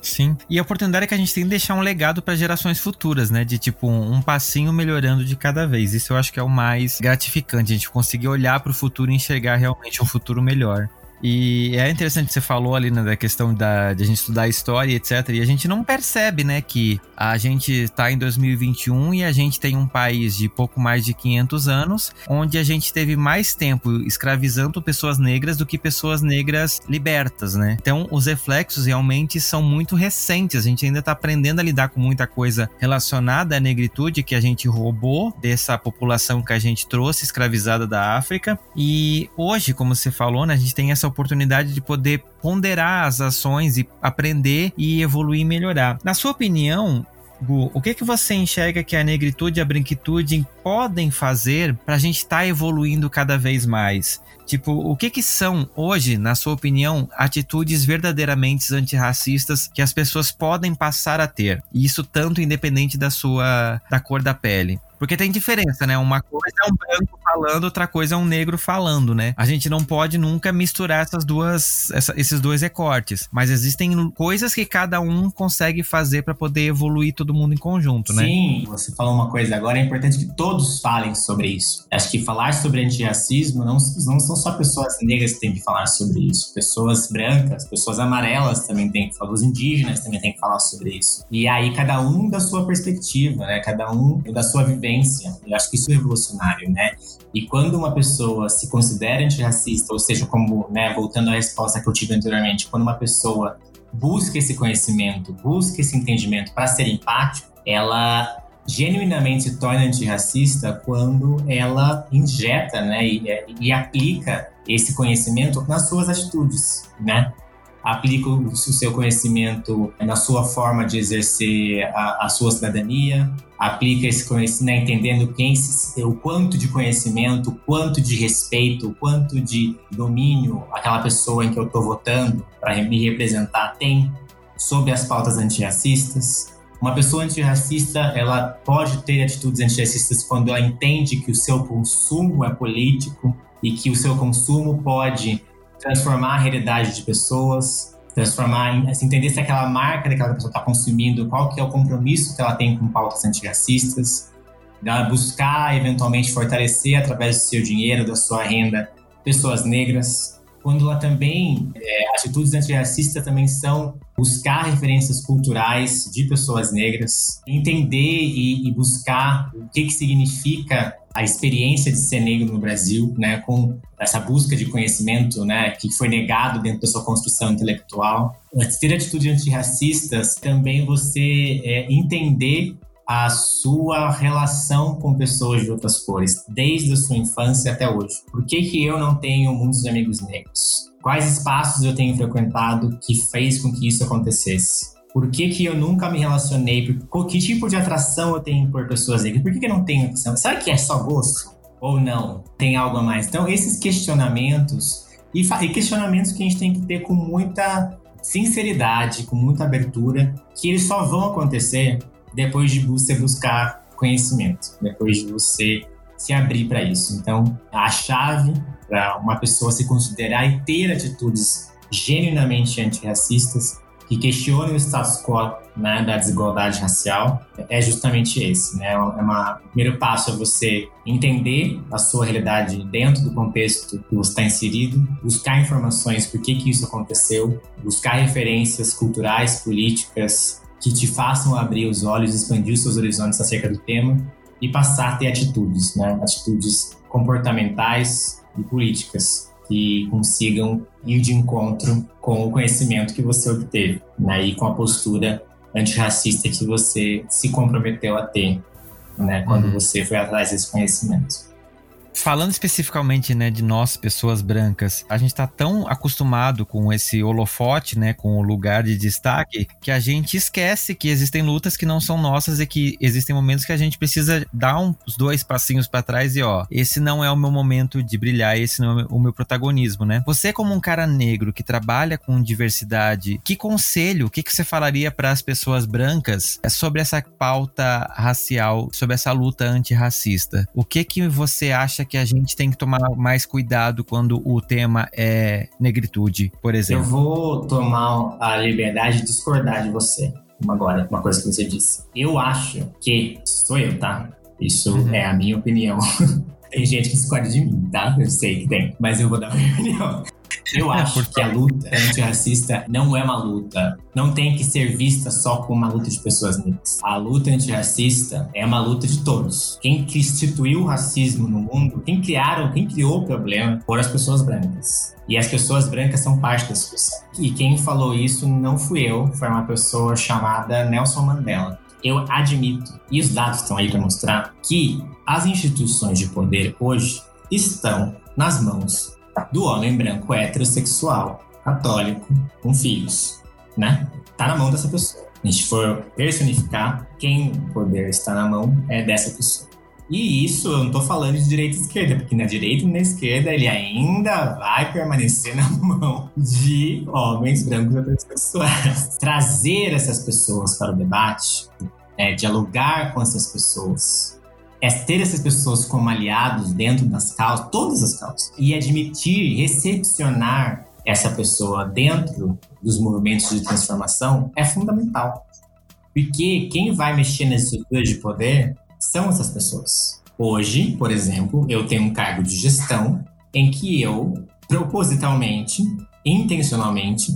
Sim. E a oportunidade é que a gente tem de deixar um legado para gerações futuras, né? De tipo um, passinho melhorando de cada vez. Isso eu acho que é o mais gratificante, a gente conseguir olhar para o futuro e enxergar realmente um futuro melhor. E é interessante você falou ali né, da questão da, de a gente estudar história, etc. E a gente não percebe, né, que a gente está em 2021 e a gente tem um país de pouco mais de 500 anos, onde a gente teve mais tempo escravizando pessoas negras do que pessoas negras libertas, né? Então, os reflexos realmente são muito recentes. A gente ainda está aprendendo a lidar com muita coisa relacionada à negritude que a gente roubou dessa população que a gente trouxe escravizada da África. E hoje, como você falou, né, a gente tem essa oportunidade de poder ponderar as ações e aprender e evoluir e melhorar. Na sua opinião, Gu, o que que você enxerga que a negritude e a branquitude podem fazer para a gente estar tá evoluindo cada vez mais? Tipo, o que que são hoje, na sua opinião, atitudes verdadeiramente antirracistas que as pessoas podem passar a ter? E isso tanto independente da sua da cor da pele. Porque tem diferença, né? Uma coisa é um branco falando, outra coisa é um negro falando, né? A gente não pode nunca misturar essas duas, essa, esses dois recortes. Mas existem coisas que cada um consegue fazer para poder evoluir todo mundo em conjunto, né? Sim, você falou uma coisa agora, é importante que todos falem sobre isso. Acho que falar sobre antirracismo não, não são só pessoas negras que têm que falar sobre isso. Pessoas brancas, pessoas amarelas também têm que falar, os indígenas também têm que falar sobre isso. E aí, cada um da sua perspectiva, né? Cada um da sua vivência vivência. Eu acho que isso é revolucionário, né? E quando uma pessoa se considera antirracista, ou seja, como, né, voltando à resposta que eu tive anteriormente, quando uma pessoa busca esse conhecimento, busca esse entendimento para ser empático, ela genuinamente se torna antirracista quando ela injeta, né, e, e aplica esse conhecimento nas suas atitudes, né? Aplica o seu conhecimento na sua forma de exercer a, a sua cidadania, aplica esse conhecimento né, entendendo quem se, o quanto de conhecimento, o quanto de respeito, o quanto de domínio aquela pessoa em que eu estou votando para me representar tem sobre as pautas antirracistas. Uma pessoa antirracista, ela pode ter atitudes antirracistas quando ela entende que o seu consumo é político e que o seu consumo pode transformar a realidade de pessoas, transformar, assim, entender se aquela marca daquela pessoa está consumindo, qual que é o compromisso que ela tem com pautas antirracistas, buscar eventualmente fortalecer através do seu dinheiro, da sua renda, pessoas negras. Quando ela também, é, atitudes antirracistas também são buscar referências culturais de pessoas negras, entender e, e buscar o que, que significa a experiência de ser negro no Brasil, né, com essa busca de conhecimento, né, que foi negado dentro da sua construção intelectual. Ter atitudes antirracistas também você é, entender a sua relação com pessoas de outras cores, desde a sua infância até hoje. Por que, que eu não tenho muitos amigos negros? Quais espaços eu tenho frequentado que fez com que isso acontecesse? Por que, que eu nunca me relacionei? Por, que tipo de atração eu tenho por pessoas negras? Por que, que eu não tenho atração? Será que é só gosto? Ou não? Tem algo a mais? Então, esses questionamentos, e, e questionamentos que a gente tem que ter com muita sinceridade, com muita abertura, que eles só vão acontecer depois de você buscar conhecimento, depois de você se abrir para isso. Então, a chave para uma pessoa se considerar e ter atitudes genuinamente antirracistas que questione o status quo né, da desigualdade racial é justamente esse, né? É uma, o primeiro passo é você entender a sua realidade dentro do contexto que você está inserido, buscar informações por que que isso aconteceu, buscar referências culturais, políticas que te façam abrir os olhos, expandir os seus horizontes acerca do tema e passar a ter atitudes, né? Atitudes comportamentais e políticas que consigam ir de encontro com o conhecimento que você obteve, né? E com a postura antirracista que você se comprometeu a ter, né? Quando uhum. você foi atrás desse conhecimento. Falando especificamente, né, de nós, pessoas brancas, a gente tá tão acostumado com esse holofote, né, com o lugar de destaque, que a gente esquece que existem lutas que não são nossas e que existem momentos que a gente precisa dar uns dois passinhos para trás e, ó, esse não é o meu momento de brilhar, esse não é o meu protagonismo, né? Você como um cara negro que trabalha com diversidade, que conselho, o que, que você falaria para as pessoas brancas sobre essa pauta racial, sobre essa luta antirracista? O que que você acha que a gente tem que tomar mais cuidado quando o tema é negritude, por exemplo? Eu vou tomar a liberdade de discordar de você agora, uma coisa que você disse. Eu acho que, sou eu, tá? Isso uhum. é a minha opinião. tem gente que discorda de mim, tá? Eu sei que tem, mas eu vou dar a minha opinião. Eu acho que a luta antirracista não é uma luta, não tem que ser vista só como uma luta de pessoas negras. A luta antirracista é uma luta de todos. Quem instituiu o racismo no mundo, quem criaram, quem criou o problema foram as pessoas brancas. E as pessoas brancas são parte da solução. E quem falou isso não fui eu, foi uma pessoa chamada Nelson Mandela. Eu admito, e os dados estão aí para mostrar, que as instituições de poder hoje estão nas mãos do homem branco heterossexual, católico, com filhos, né? Tá na mão dessa pessoa. A gente for personificar, quem o poder está na mão é dessa pessoa. E isso eu não tô falando de direita e esquerda, porque na direita e na esquerda ele ainda vai permanecer na mão de homens brancos heterossexuais. Trazer essas pessoas para o debate, é, dialogar com essas pessoas, é ter essas pessoas como aliados dentro das causas, todas as causas, e admitir, recepcionar essa pessoa dentro dos movimentos de transformação é fundamental. Porque quem vai mexer nas estruturas de poder são essas pessoas. Hoje, por exemplo, eu tenho um cargo de gestão em que eu, propositalmente, intencionalmente,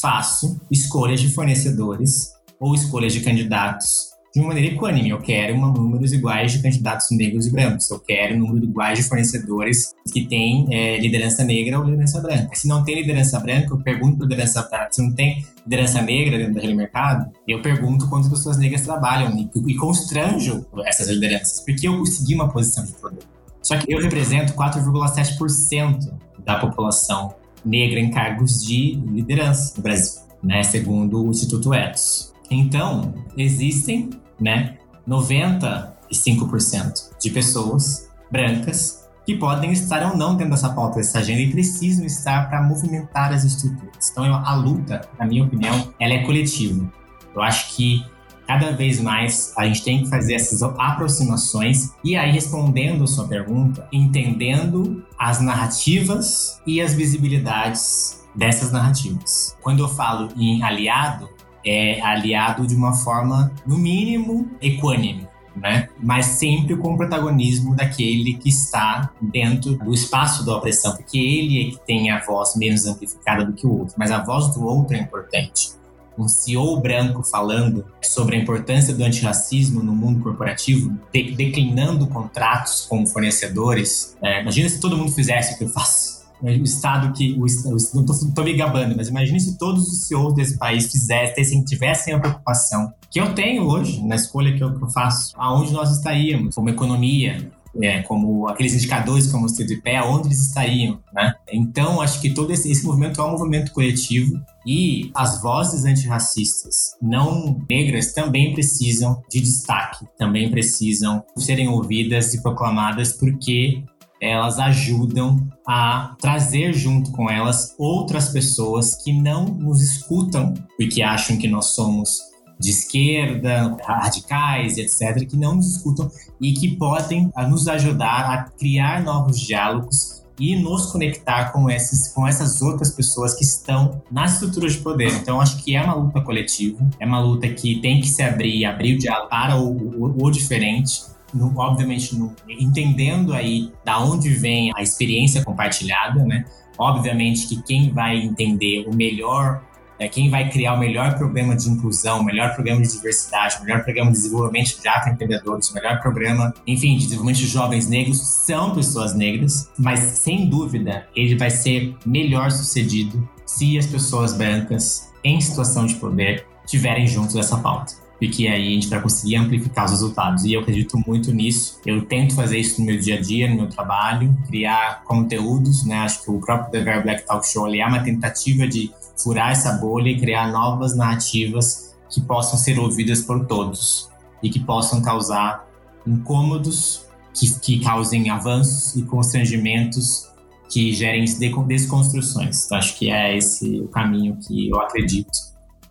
faço escolhas de fornecedores ou escolhas de candidatos de uma maneira equânime. Eu quero uma, números iguais de candidatos negros e brancos. Eu quero um número iguais de fornecedores que têm é, liderança negra ou liderança branca. Se não tem liderança branca, eu pergunto para liderança branca. Se não tem liderança negra dentro daquele mercado, eu pergunto quantas pessoas negras trabalham e, e constranjo essas lideranças, porque eu consegui uma posição de poder. Só que eu represento 4,7% da população negra em cargos de liderança no Brasil, né, segundo o Instituto Etos. Então, existem né? 95% de pessoas brancas que podem estar ou não dentro dessa pauta, dessa agenda e precisam estar para movimentar as estruturas. Então, a luta, na minha opinião, ela é coletiva. Eu acho que cada vez mais a gente tem que fazer essas aproximações e aí respondendo a sua pergunta, entendendo as narrativas e as visibilidades dessas narrativas. Quando eu falo em aliado, é aliado de uma forma, no mínimo, equânime. Né? Mas sempre com o protagonismo daquele que está dentro do espaço da opressão, porque ele é que tem a voz menos amplificada do que o outro, mas a voz do outro é importante. Um CEO branco falando sobre a importância do antirracismo no mundo corporativo, de declinando contratos com fornecedores. É, imagina se todo mundo fizesse o que eu faço o Estado que. O, não estou me gabando, mas imagine se todos os CEOs desse país fizessem, tivessem a preocupação que eu tenho hoje na escolha que eu, que eu faço, aonde nós estaríamos, como economia, é, como aqueles indicadores que eu mostrei de pé, aonde eles estariam, né? Então, acho que todo esse, esse movimento é um movimento coletivo e as vozes antirracistas não negras também precisam de destaque, também precisam serem ouvidas e proclamadas porque elas ajudam a trazer junto com elas outras pessoas que não nos escutam porque acham que nós somos de esquerda, radicais, etc., que não nos escutam e que podem nos ajudar a criar novos diálogos e nos conectar com, esses, com essas outras pessoas que estão nas estruturas de poder. Então, acho que é uma luta coletiva, é uma luta que tem que se abrir, abrir o diálogo para o, o, o diferente, no, obviamente no, entendendo aí da onde vem a experiência compartilhada, né? Obviamente que quem vai entender o melhor, é, quem vai criar o melhor programa de inclusão, o melhor programa de diversidade, o melhor programa de desenvolvimento de afroempreendedores, o melhor programa, enfim, de desenvolvimento de jovens negros, são pessoas negras, mas sem dúvida ele vai ser melhor sucedido se as pessoas brancas em situação de poder tiverem junto dessa pauta porque aí a gente vai conseguir amplificar os resultados. E eu acredito muito nisso. Eu tento fazer isso no meu dia a dia, no meu trabalho, criar conteúdos, né? Acho que o próprio The Very Black Talk Show é uma tentativa de furar essa bolha e criar novas narrativas que possam ser ouvidas por todos e que possam causar incômodos, que, que causem avanços e constrangimentos que gerem desconstruções. Então, acho que é esse o caminho que eu acredito.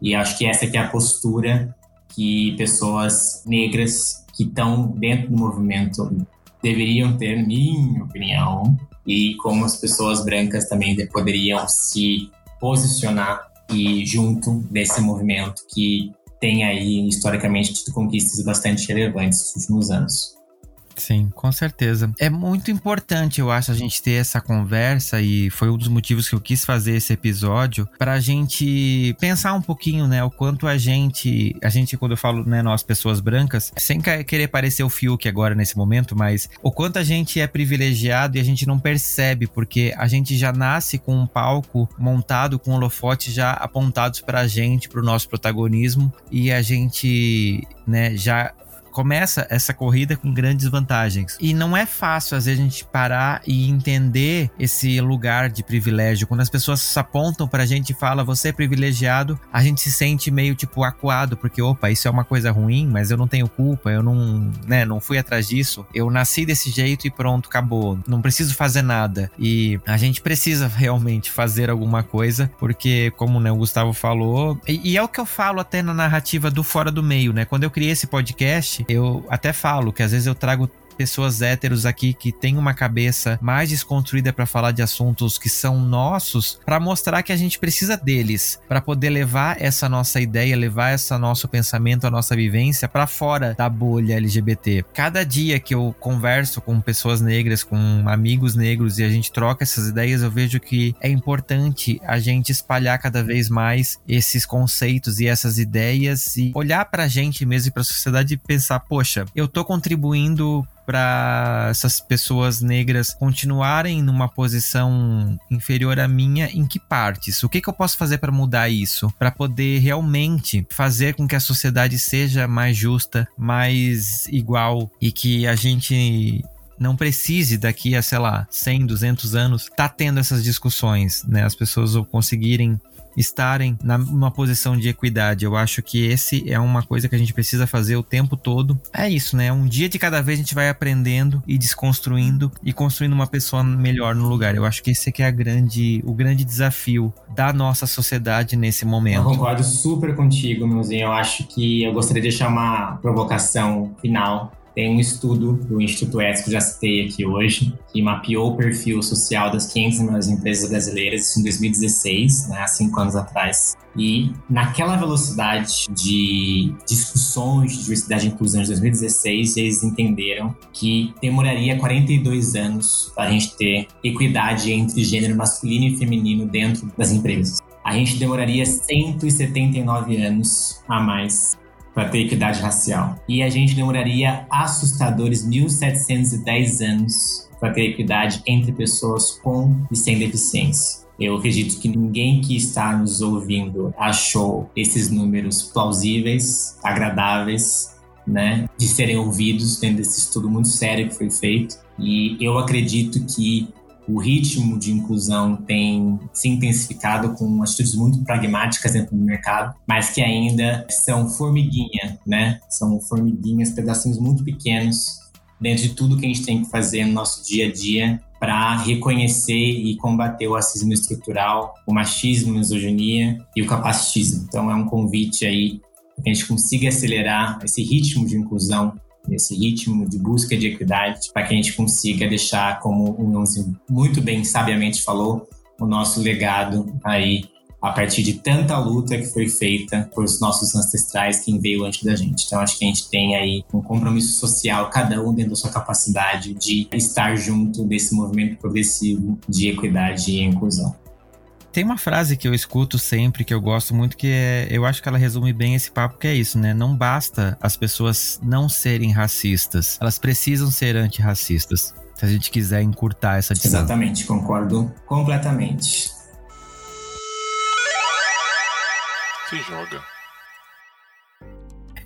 E acho que essa é a postura que pessoas negras que estão dentro do movimento deveriam ter, minha opinião, e como as pessoas brancas também poderiam se posicionar e junto desse movimento que tem aí historicamente tido conquistas bastante relevantes nos últimos anos. Sim, com certeza. É muito importante, eu acho, a gente ter essa conversa e foi um dos motivos que eu quis fazer esse episódio para a gente pensar um pouquinho, né, o quanto a gente, a gente quando eu falo, né, nós pessoas brancas, sem querer parecer o Fiuk agora nesse momento, mas o quanto a gente é privilegiado e a gente não percebe porque a gente já nasce com um palco montado com holofotes já apontados para a gente, para o nosso protagonismo e a gente, né, já começa essa corrida com grandes vantagens. E não é fácil, às vezes, a gente parar e entender esse lugar de privilégio. Quando as pessoas apontam pra gente e falam, você é privilegiado, a gente se sente meio tipo acuado, porque, opa, isso é uma coisa ruim, mas eu não tenho culpa, eu não, né, não fui atrás disso. Eu nasci desse jeito e pronto, acabou. Não preciso fazer nada. E a gente precisa realmente fazer alguma coisa, porque, como né, o Gustavo falou, e, e é o que eu falo até na narrativa do Fora do Meio, né? Quando eu criei esse podcast, eu até falo que às vezes eu trago pessoas héteros aqui que têm uma cabeça mais desconstruída para falar de assuntos que são nossos, para mostrar que a gente precisa deles, para poder levar essa nossa ideia, levar esse nosso pensamento, a nossa vivência para fora da bolha LGBT. Cada dia que eu converso com pessoas negras, com amigos negros e a gente troca essas ideias, eu vejo que é importante a gente espalhar cada vez mais esses conceitos e essas ideias e olhar para a gente mesmo e para a sociedade e pensar, poxa, eu tô contribuindo para essas pessoas negras continuarem numa posição inferior à minha, em que partes? O que, que eu posso fazer para mudar isso? Para poder realmente fazer com que a sociedade seja mais justa, mais igual e que a gente não precise daqui a, sei lá, 100, 200 anos, tá tendo essas discussões, né? As pessoas conseguirem estarem numa posição de equidade. Eu acho que esse é uma coisa que a gente precisa fazer o tempo todo. É isso, né? Um dia de cada vez a gente vai aprendendo e desconstruindo e construindo uma pessoa melhor no lugar. Eu acho que esse é, é grande, o grande desafio da nossa sociedade nesse momento. Eu concordo super contigo, meuzinho. Eu acho que eu gostaria de deixar uma provocação final tem um estudo do Instituto Ético, que já citei aqui hoje, que mapeou o perfil social das 500 maiores empresas brasileiras, isso em 2016, né, há cinco anos atrás. E naquela velocidade de discussões de diversidade e inclusão de 2016, eles entenderam que demoraria 42 anos para a gente ter equidade entre gênero masculino e feminino dentro das empresas. A gente demoraria 179 anos a mais para ter equidade racial. E a gente demoraria assustadores 1710 anos para ter equidade entre pessoas com e sem deficiência. Eu acredito que ninguém que está nos ouvindo achou esses números plausíveis, agradáveis, né, de serem ouvidos dentro desse estudo muito sério que foi feito. E eu acredito que o ritmo de inclusão tem se intensificado com atitudes muito pragmáticas dentro do mercado, mas que ainda são formiguinha, né? São formiguinhas, pedacinhos muito pequenos dentro de tudo que a gente tem que fazer no nosso dia a dia para reconhecer e combater o racismo estrutural, o machismo, a misoginia e o capacitismo. Então é um convite aí que a gente consiga acelerar esse ritmo de inclusão nesse ritmo de busca de equidade, para que a gente consiga deixar, como o Nunzi muito bem, sabiamente falou, o nosso legado aí a partir de tanta luta que foi feita por os nossos ancestrais, quem veio antes da gente. Então, acho que a gente tem aí um compromisso social, cada um dentro da sua capacidade de estar junto desse movimento progressivo de equidade e inclusão. Tem uma frase que eu escuto sempre, que eu gosto muito, que é. Eu acho que ela resume bem esse papo, que é isso, né? Não basta as pessoas não serem racistas, elas precisam ser antirracistas. Se a gente quiser encurtar essa distância. Exatamente, concordo completamente. Se joga.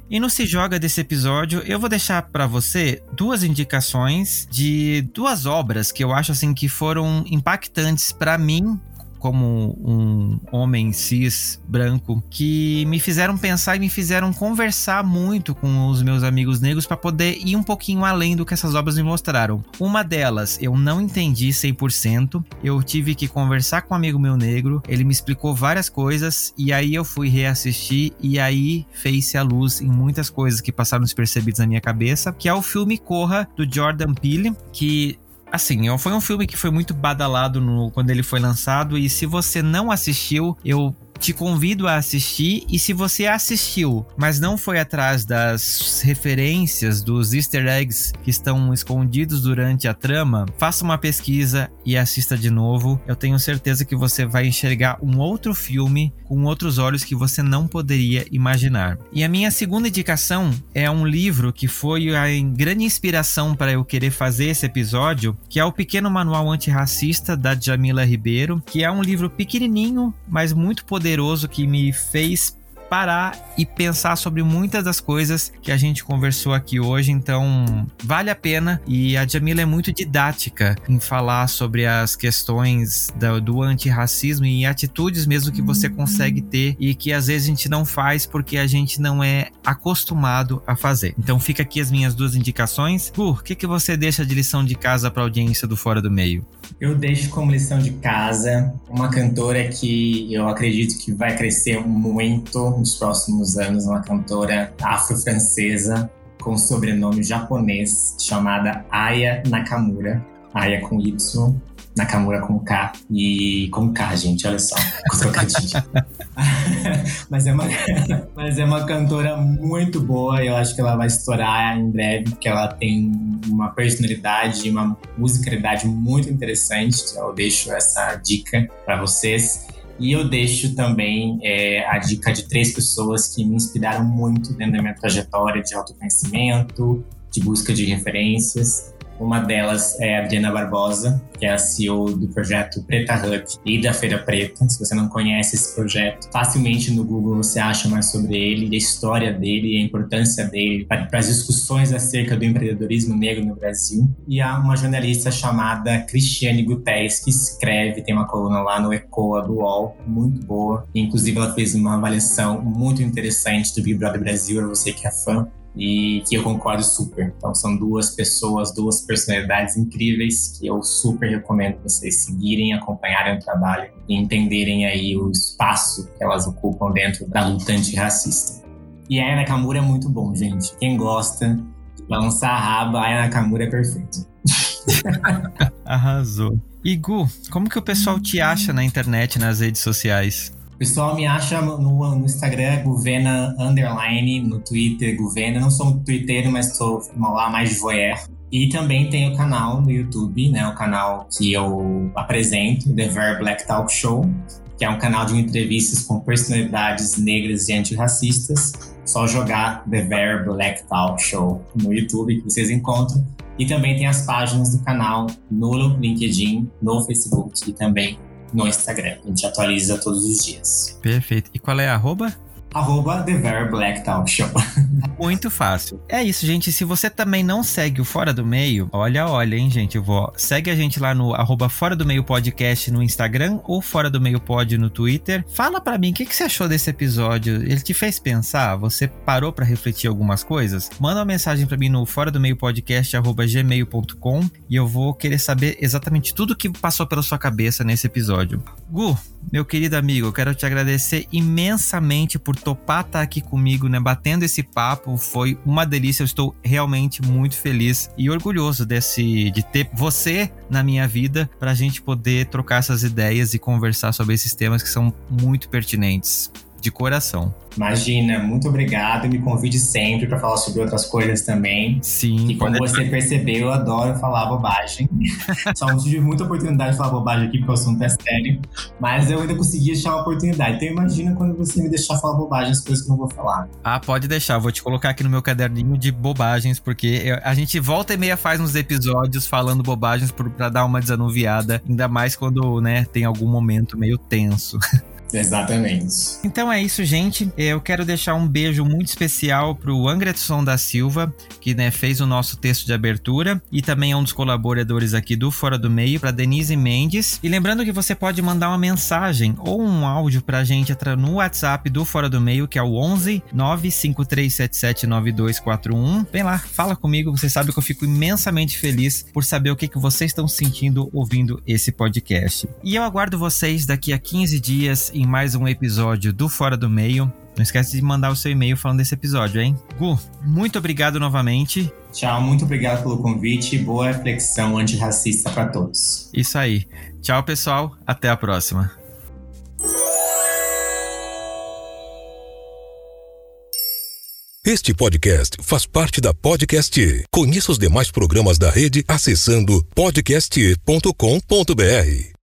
E no Se Joga desse episódio, eu vou deixar para você duas indicações de duas obras que eu acho assim que foram impactantes para mim como um homem cis branco que me fizeram pensar e me fizeram conversar muito com os meus amigos negros para poder ir um pouquinho além do que essas obras me mostraram. Uma delas eu não entendi 100%, eu tive que conversar com um amigo meu negro, ele me explicou várias coisas e aí eu fui reassistir e aí fez-se a luz em muitas coisas que passaram despercebidas na minha cabeça, que é o filme Corra do Jordan Peele, que assim, foi um filme que foi muito badalado no, quando ele foi lançado. E se você não assistiu, eu te convido a assistir e se você assistiu, mas não foi atrás das referências dos easter eggs que estão escondidos durante a trama, faça uma pesquisa e assista de novo. Eu tenho certeza que você vai enxergar um outro filme com outros olhos que você não poderia imaginar. E a minha segunda indicação é um livro que foi a grande inspiração para eu querer fazer esse episódio, que é o Pequeno Manual Antirracista da Jamila Ribeiro, que é um livro pequenininho, mas muito poderoso que me fez parar e pensar sobre muitas das coisas que a gente conversou aqui hoje. Então, vale a pena. E a Jamila é muito didática em falar sobre as questões do, do antirracismo e atitudes mesmo que você consegue ter e que às vezes a gente não faz porque a gente não é acostumado a fazer. Então, fica aqui as minhas duas indicações. Por que, que você deixa de lição de casa para a audiência do Fora do Meio? Eu deixo como lição de casa uma cantora que eu acredito que vai crescer muito nos próximos anos, uma cantora afro-francesa com sobrenome japonês chamada Aya Nakamura. Aya com Y, Nakamura com K e com K, gente, olha só, com trocadilho. mas, é uma, mas é uma cantora muito boa, eu acho que ela vai estourar em breve, porque ela tem uma personalidade, uma musicalidade muito interessante. Então eu deixo essa dica para vocês. E eu deixo também é, a dica de três pessoas que me inspiraram muito dentro da minha trajetória de autoconhecimento, de busca de referências. Uma delas é a Adriana Barbosa, que é a CEO do projeto Preta Hub e da Feira Preta. Se você não conhece esse projeto, facilmente no Google você acha mais sobre ele, a história dele, a importância dele para, para as discussões acerca do empreendedorismo negro no Brasil. E há uma jornalista chamada Cristiane Guterres, que escreve, tem uma coluna lá no Ecoa do UOL, muito boa. Inclusive, ela fez uma avaliação muito interessante do Big Brother Brasil, para você que é fã e que eu concordo super. Então são duas pessoas, duas personalidades incríveis que eu super recomendo vocês seguirem, acompanharem o trabalho e entenderem aí o espaço que elas ocupam dentro da luta antirracista. E a Ana Nakamura é muito bom, gente. Quem gosta de balançar a raba, a Ana Nakamura é perfeito. Arrasou. E Gu, como que o pessoal te acha na internet, nas redes sociais? Pessoal me acha no, no Instagram, Guvena Underline, no Twitter, Guvena. Não sou um twitteiro, mas estou lá mais voyeur. E também tem o canal no YouTube, né? O canal que eu apresento, The Ver Black Talk Show, que é um canal de entrevistas com personalidades negras e antirracistas. Só jogar The Ver Black Talk Show no YouTube que vocês encontram. E também tem as páginas do canal no LinkedIn, no Facebook e também no Instagram. A gente atualiza todos os dias. Perfeito. E qual é a arroba? arroba The Very Black Talk Show. Muito fácil. É isso, gente. Se você também não segue o Fora do Meio, olha, olha, hein, gente. Eu vou... Segue a gente lá no arroba Fora do Meio Podcast no Instagram ou Fora do Meio Pod no Twitter. Fala para mim, o que, que você achou desse episódio? Ele te fez pensar? Você parou para refletir algumas coisas? Manda uma mensagem para mim no Fora do Meio Podcast arroba gmail.com e eu vou querer saber exatamente tudo que passou pela sua cabeça nesse episódio. Gu, meu querido amigo, eu quero te agradecer imensamente por topar estar aqui comigo, né? Batendo esse papo. Foi uma delícia. Eu estou realmente muito feliz e orgulhoso desse, de ter você na minha vida para a gente poder trocar essas ideias e conversar sobre esses temas que são muito pertinentes. De coração. Imagina, muito obrigado. Me convide sempre para falar sobre outras coisas também. Sim. E como você percebeu, eu adoro falar bobagem. Só não tive muita oportunidade de falar bobagem aqui, porque o assunto é sério. Mas eu ainda consegui achar uma oportunidade. Então imagina quando você me deixar falar bobagem, as coisas que eu não vou falar. Ah, pode deixar. vou te colocar aqui no meu caderninho de bobagens, porque a gente volta e meia faz uns episódios falando bobagens para dar uma desanuviada. Ainda mais quando, né, tem algum momento meio tenso. Exatamente. Então é isso, gente. Eu quero deixar um beijo muito especial pro Angretson da Silva, que né, fez o nosso texto de abertura e também é um dos colaboradores aqui do Fora do Meio, para Denise Mendes. E lembrando que você pode mandar uma mensagem ou um áudio pra gente no WhatsApp do Fora do Meio, que é o 11 953779241. Vem lá, fala comigo. Você sabe que eu fico imensamente feliz por saber o que, que vocês estão sentindo ouvindo esse podcast. E eu aguardo vocês daqui a 15 dias em mais um episódio do Fora do Meio. Não esquece de mandar o seu e-mail falando desse episódio, hein? Gu, muito obrigado novamente. Tchau, muito obrigado pelo convite boa reflexão antirracista para todos. Isso aí. Tchau, pessoal. Até a próxima. Este podcast faz parte da Podcast. Conheça os demais programas da rede acessando podcast.com.br.